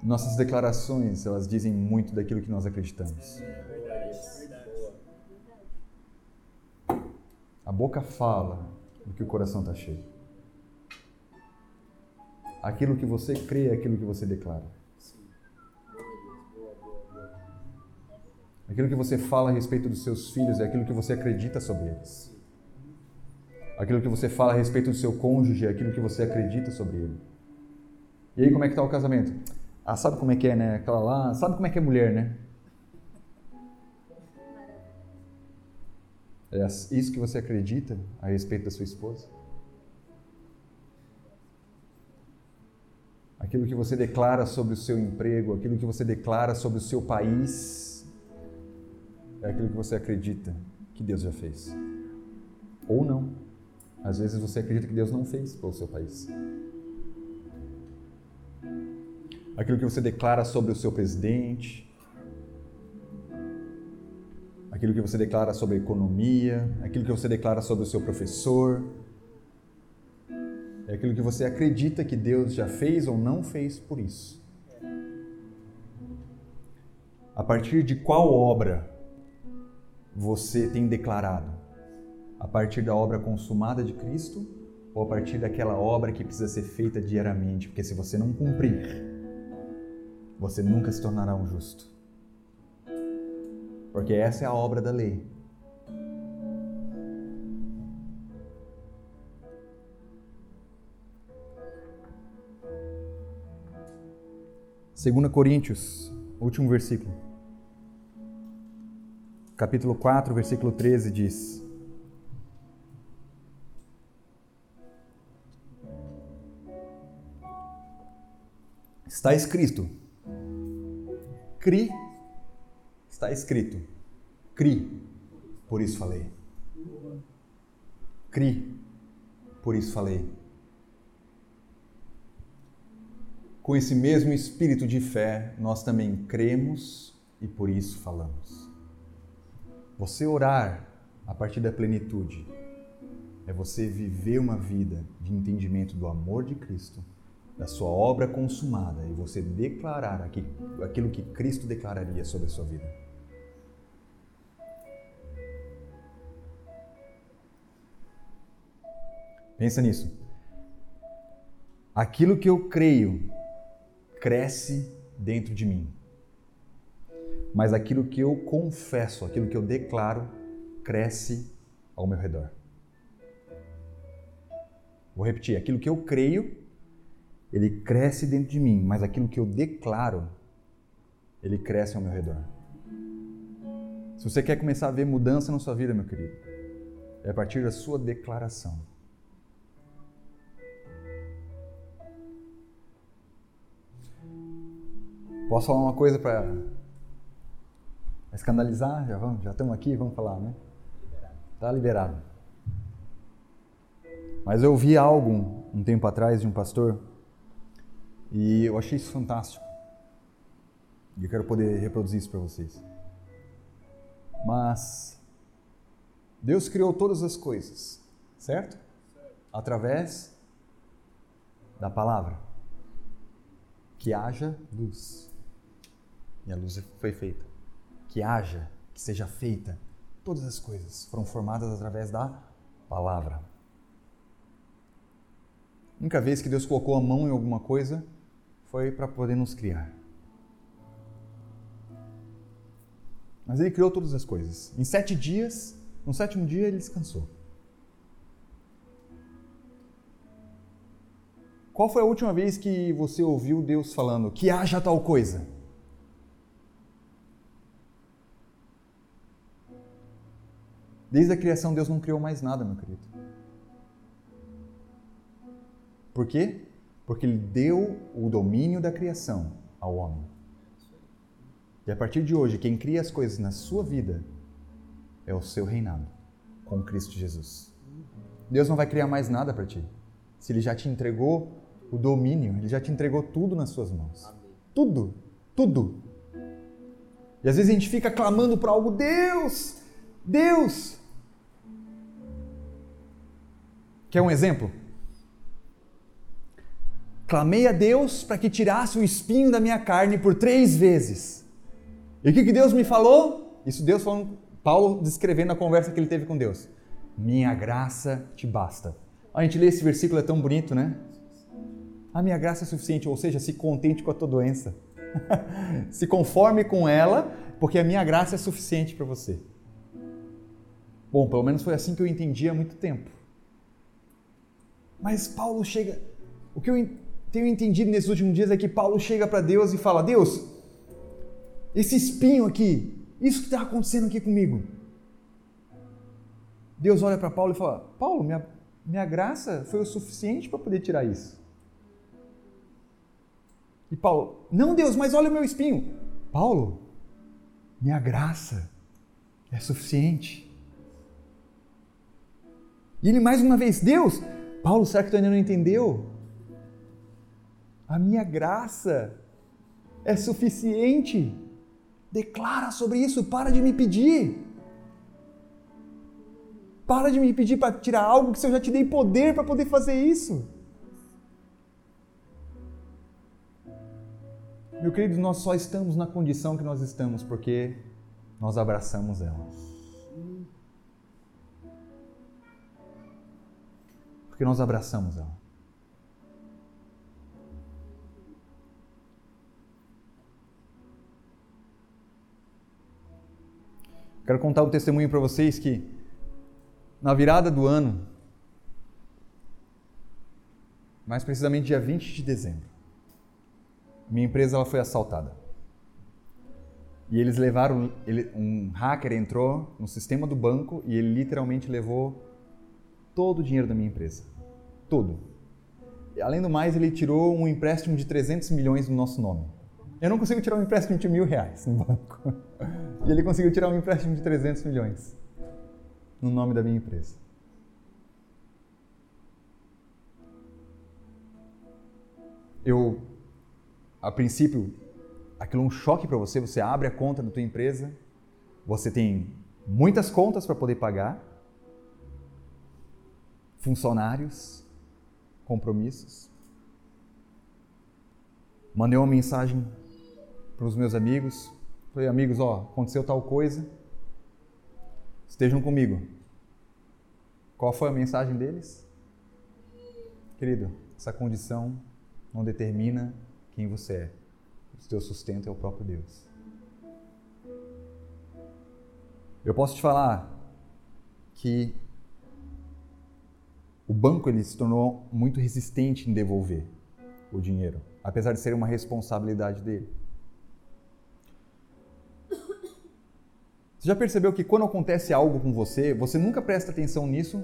Nossas declarações, elas dizem muito daquilo que nós acreditamos. A boca fala do que o coração está cheio. Aquilo que você crê é aquilo que você declara. Aquilo que você fala a respeito dos seus filhos é aquilo que você acredita sobre eles. Aquilo que você fala a respeito do seu cônjuge é aquilo que você acredita sobre ele. E aí, como é que está o casamento? Ah, sabe como é que é, né? Aquela lá, sabe como é que é mulher, né? É isso que você acredita a respeito da sua esposa? Aquilo que você declara sobre o seu emprego, aquilo que você declara sobre o seu país, é aquilo que você acredita que Deus já fez. Ou não. Às vezes você acredita que Deus não fez pelo seu país. Aquilo que você declara sobre o seu presidente, aquilo que você declara sobre a economia, aquilo que você declara sobre o seu professor, é aquilo que você acredita que Deus já fez ou não fez por isso. A partir de qual obra você tem declarado? A partir da obra consumada de Cristo ou a partir daquela obra que precisa ser feita diariamente? Porque se você não cumprir, você nunca se tornará um justo. Porque essa é a obra da lei. Segunda Coríntios, último versículo. Capítulo 4, versículo 13 diz: Está escrito: Cri Está escrito: Cri, por isso falei. Cri, por isso falei. Com esse mesmo espírito de fé, nós também cremos e por isso falamos. Você orar a partir da plenitude é você viver uma vida de entendimento do amor de Cristo, da sua obra consumada e você declarar aquilo que Cristo declararia sobre a sua vida. Pensa nisso. Aquilo que eu creio cresce dentro de mim. Mas aquilo que eu confesso, aquilo que eu declaro, cresce ao meu redor. Vou repetir: aquilo que eu creio, ele cresce dentro de mim, mas aquilo que eu declaro, ele cresce ao meu redor. Se você quer começar a ver mudança na sua vida, meu querido, é a partir da sua declaração. Posso falar uma coisa para escandalizar? Já vamos, já estamos aqui, vamos falar, né? Tá liberado. Mas eu ouvi algo um tempo atrás de um pastor e eu achei isso fantástico. E eu quero poder reproduzir isso para vocês. Mas Deus criou todas as coisas, certo? Através da palavra. Que haja luz. E a luz foi feita. Que haja, que seja feita. Todas as coisas foram formadas através da palavra. A única vez que Deus colocou a mão em alguma coisa foi para poder nos criar. Mas Ele criou todas as coisas. Em sete dias, no sétimo dia, Ele descansou. Qual foi a última vez que você ouviu Deus falando que haja tal coisa? Desde a criação, Deus não criou mais nada, meu querido. Por quê? Porque Ele deu o domínio da criação ao homem. E a partir de hoje, quem cria as coisas na sua vida é o seu reinado com Cristo Jesus. Deus não vai criar mais nada para ti. Se Ele já te entregou o domínio, Ele já te entregou tudo nas suas mãos. Tudo, tudo. E às vezes a gente fica clamando para algo, Deus, Deus, Quer um exemplo? Clamei a Deus para que tirasse o espinho da minha carne por três vezes. E o que, que Deus me falou? Isso Deus Paulo descrevendo a conversa que ele teve com Deus. Minha graça te basta. A gente lê esse versículo, é tão bonito, né? A minha graça é suficiente, ou seja, se contente com a tua doença. se conforme com ela, porque a minha graça é suficiente para você. Bom, pelo menos foi assim que eu entendi há muito tempo. Mas Paulo chega. O que eu tenho entendido nesses últimos dias é que Paulo chega para Deus e fala: Deus, esse espinho aqui, isso que está acontecendo aqui comigo. Deus olha para Paulo e fala: Paulo, minha, minha graça foi o suficiente para poder tirar isso. E Paulo: Não, Deus, mas olha o meu espinho. Paulo, minha graça é suficiente. E ele mais uma vez, Deus, Paulo, será que tu ainda não entendeu? A minha graça é suficiente. Declara sobre isso, para de me pedir. Para de me pedir para tirar algo que eu já te dei poder para poder fazer isso. Meu querido, nós só estamos na condição que nós estamos porque nós abraçamos ela. Porque nós abraçamos ela. Quero contar um testemunho para vocês que na virada do ano, mais precisamente dia 20 de dezembro, minha empresa ela foi assaltada. E eles levaram, ele, um hacker entrou no sistema do banco e ele literalmente levou todo o dinheiro da minha empresa. Tudo. E, além do mais, ele tirou um empréstimo de 300 milhões no nosso nome. Eu não consigo tirar um empréstimo de mil reais no banco. E ele conseguiu tirar um empréstimo de 300 milhões no nome da minha empresa. Eu, a princípio, aquilo é um choque para você. Você abre a conta da tua empresa, você tem muitas contas para poder pagar, funcionários, compromissos. Mandei uma mensagem para os meus amigos. Falei, amigos, ó, aconteceu tal coisa. Estejam comigo. Qual foi a mensagem deles? Querido, essa condição não determina quem você é. O teu sustento é o próprio Deus. Eu posso te falar que o banco ele se tornou muito resistente em devolver o dinheiro, apesar de ser uma responsabilidade dele. Você já percebeu que quando acontece algo com você, você nunca presta atenção nisso?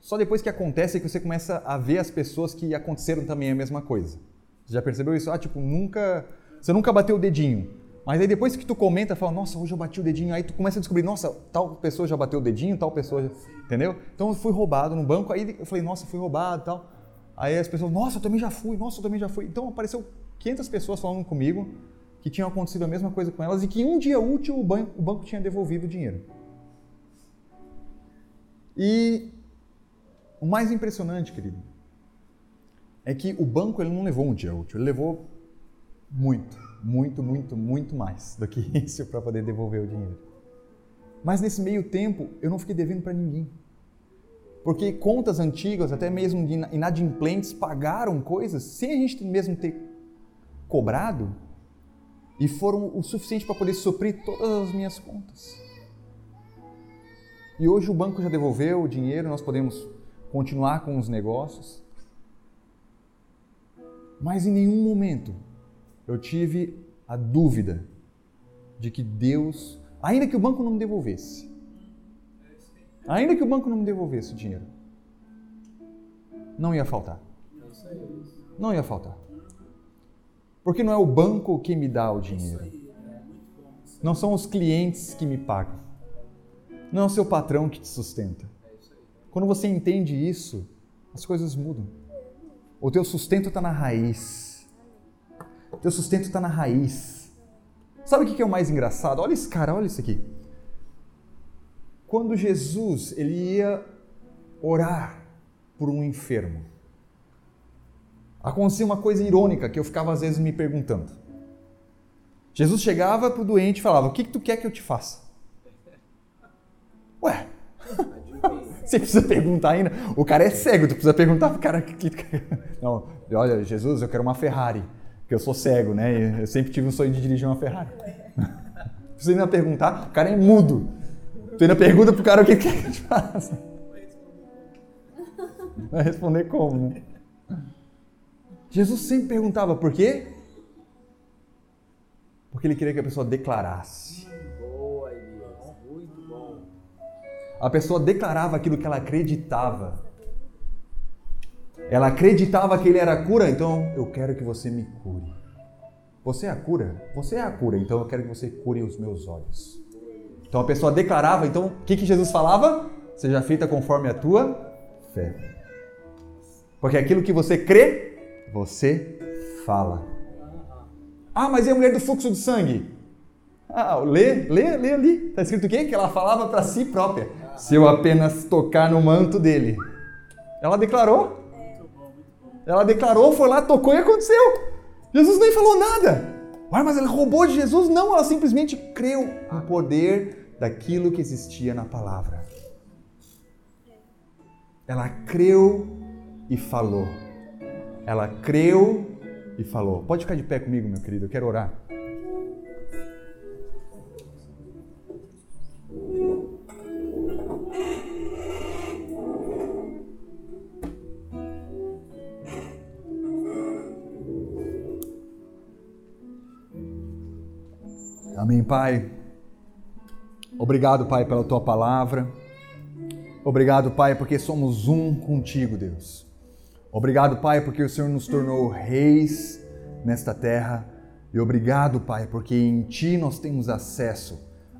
Só depois que acontece é que você começa a ver as pessoas que aconteceram também a mesma coisa. Você já percebeu isso? Ah, tipo, nunca. Você nunca bateu o dedinho. Mas aí depois que tu comenta, fala, nossa, hoje eu bati o dedinho, aí tu começa a descobrir, nossa, tal pessoa já bateu o dedinho, tal pessoa, já... entendeu? Então eu fui roubado no banco, aí eu falei, nossa, fui roubado e tal. Aí as pessoas, nossa, eu também já fui, nossa, eu também já fui. Então apareceu 500 pessoas falando comigo que tinha acontecido a mesma coisa com elas e que um dia útil o banco, o banco tinha devolvido o dinheiro. E o mais impressionante, querido, é que o banco ele não levou um dia útil, ele levou muito muito, muito, muito mais do que isso para poder devolver o dinheiro. Mas nesse meio tempo, eu não fiquei devendo para ninguém. Porque contas antigas, até mesmo inadimplentes, pagaram coisas sem a gente mesmo ter cobrado e foram o suficiente para poder suprir todas as minhas contas. E hoje o banco já devolveu o dinheiro, nós podemos continuar com os negócios. Mas em nenhum momento eu tive a dúvida de que Deus, ainda que o banco não me devolvesse, ainda que o banco não me devolvesse o dinheiro, não ia faltar. Não ia faltar. Porque não é o banco que me dá o dinheiro. Não são os clientes que me pagam. Não é o seu patrão que te sustenta. Quando você entende isso, as coisas mudam. O teu sustento está na raiz teu sustento está na raiz. Sabe o que é o mais engraçado? Olha esse cara, olha isso aqui. Quando Jesus ele ia orar por um enfermo, acontecia uma coisa irônica que eu ficava às vezes me perguntando. Jesus chegava para o doente e falava: O que, que tu quer que eu te faça? Ué, você precisa perguntar ainda. O cara é cego, tu precisa perguntar pro cara que. Não, olha, Jesus, eu quero uma Ferrari, porque eu sou cego, né? Eu sempre tive um sonho de dirigir uma Ferrari. Você ainda perguntar, o cara é mudo. Tu ainda pergunta pro cara o que quer que eu te faça. Vai responder como, né? Jesus sempre perguntava por quê? Porque ele queria que a pessoa declarasse. Boa, Elias. Muito bom. A pessoa declarava aquilo que ela acreditava. Ela acreditava que ele era a cura, então eu quero que você me cure. Você é a cura? Você é a cura, então eu quero que você cure os meus olhos. Então a pessoa declarava, então o que, que Jesus falava? Seja feita conforme a tua fé. Porque aquilo que você crê, você fala. Ah, mas e a mulher do fluxo de sangue? Ah, lê, lê, lê ali. Está escrito o quê? Que ela falava para si própria. Se eu apenas tocar no manto dele. Ela declarou. Ela declarou, foi lá, tocou e aconteceu. Jesus nem falou nada. Ué, mas ela roubou de Jesus? Não, ela simplesmente creu no poder daquilo que existia na palavra. Ela creu e falou. Ela creu e falou. Pode ficar de pé comigo, meu querido, eu quero orar. Amém, Pai. Obrigado, Pai, pela tua palavra. Obrigado, Pai, porque somos um contigo, Deus. Obrigado, Pai, porque o Senhor nos tornou reis nesta terra. E obrigado, Pai, porque em Ti nós temos acesso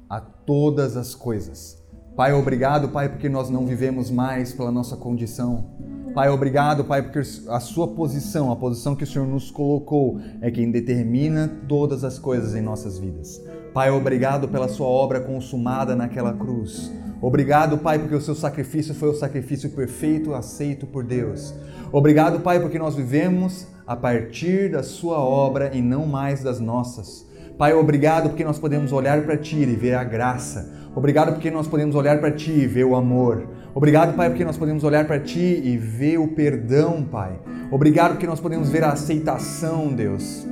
a todas as coisas. Pai, obrigado, Pai, porque nós não vivemos mais pela nossa condição. Pai, obrigado, Pai, porque a sua posição, a posição que o Senhor nos colocou, é quem determina todas as coisas em nossas vidas. Pai, obrigado pela sua obra consumada naquela cruz. Obrigado, Pai, porque o seu sacrifício foi o sacrifício perfeito, aceito por Deus. Obrigado, Pai, porque nós vivemos a partir da Sua obra e não mais das nossas. Pai, obrigado porque nós podemos olhar para Ti e ver a graça. Obrigado porque nós podemos olhar para Ti e ver o amor. Obrigado, Pai, porque nós podemos olhar para Ti e ver o perdão, Pai. Obrigado porque nós podemos ver a aceitação, Deus.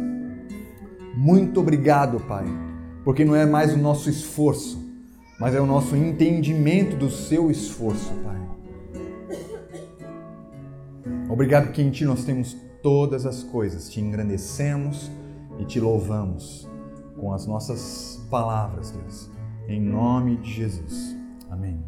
Muito obrigado, Pai, porque não é mais o nosso esforço, mas é o nosso entendimento do Seu esforço, Pai. Obrigado porque em Ti nós temos todas as coisas, te engrandecemos e te louvamos com as nossas palavras, Deus. Em nome de Jesus. Amém.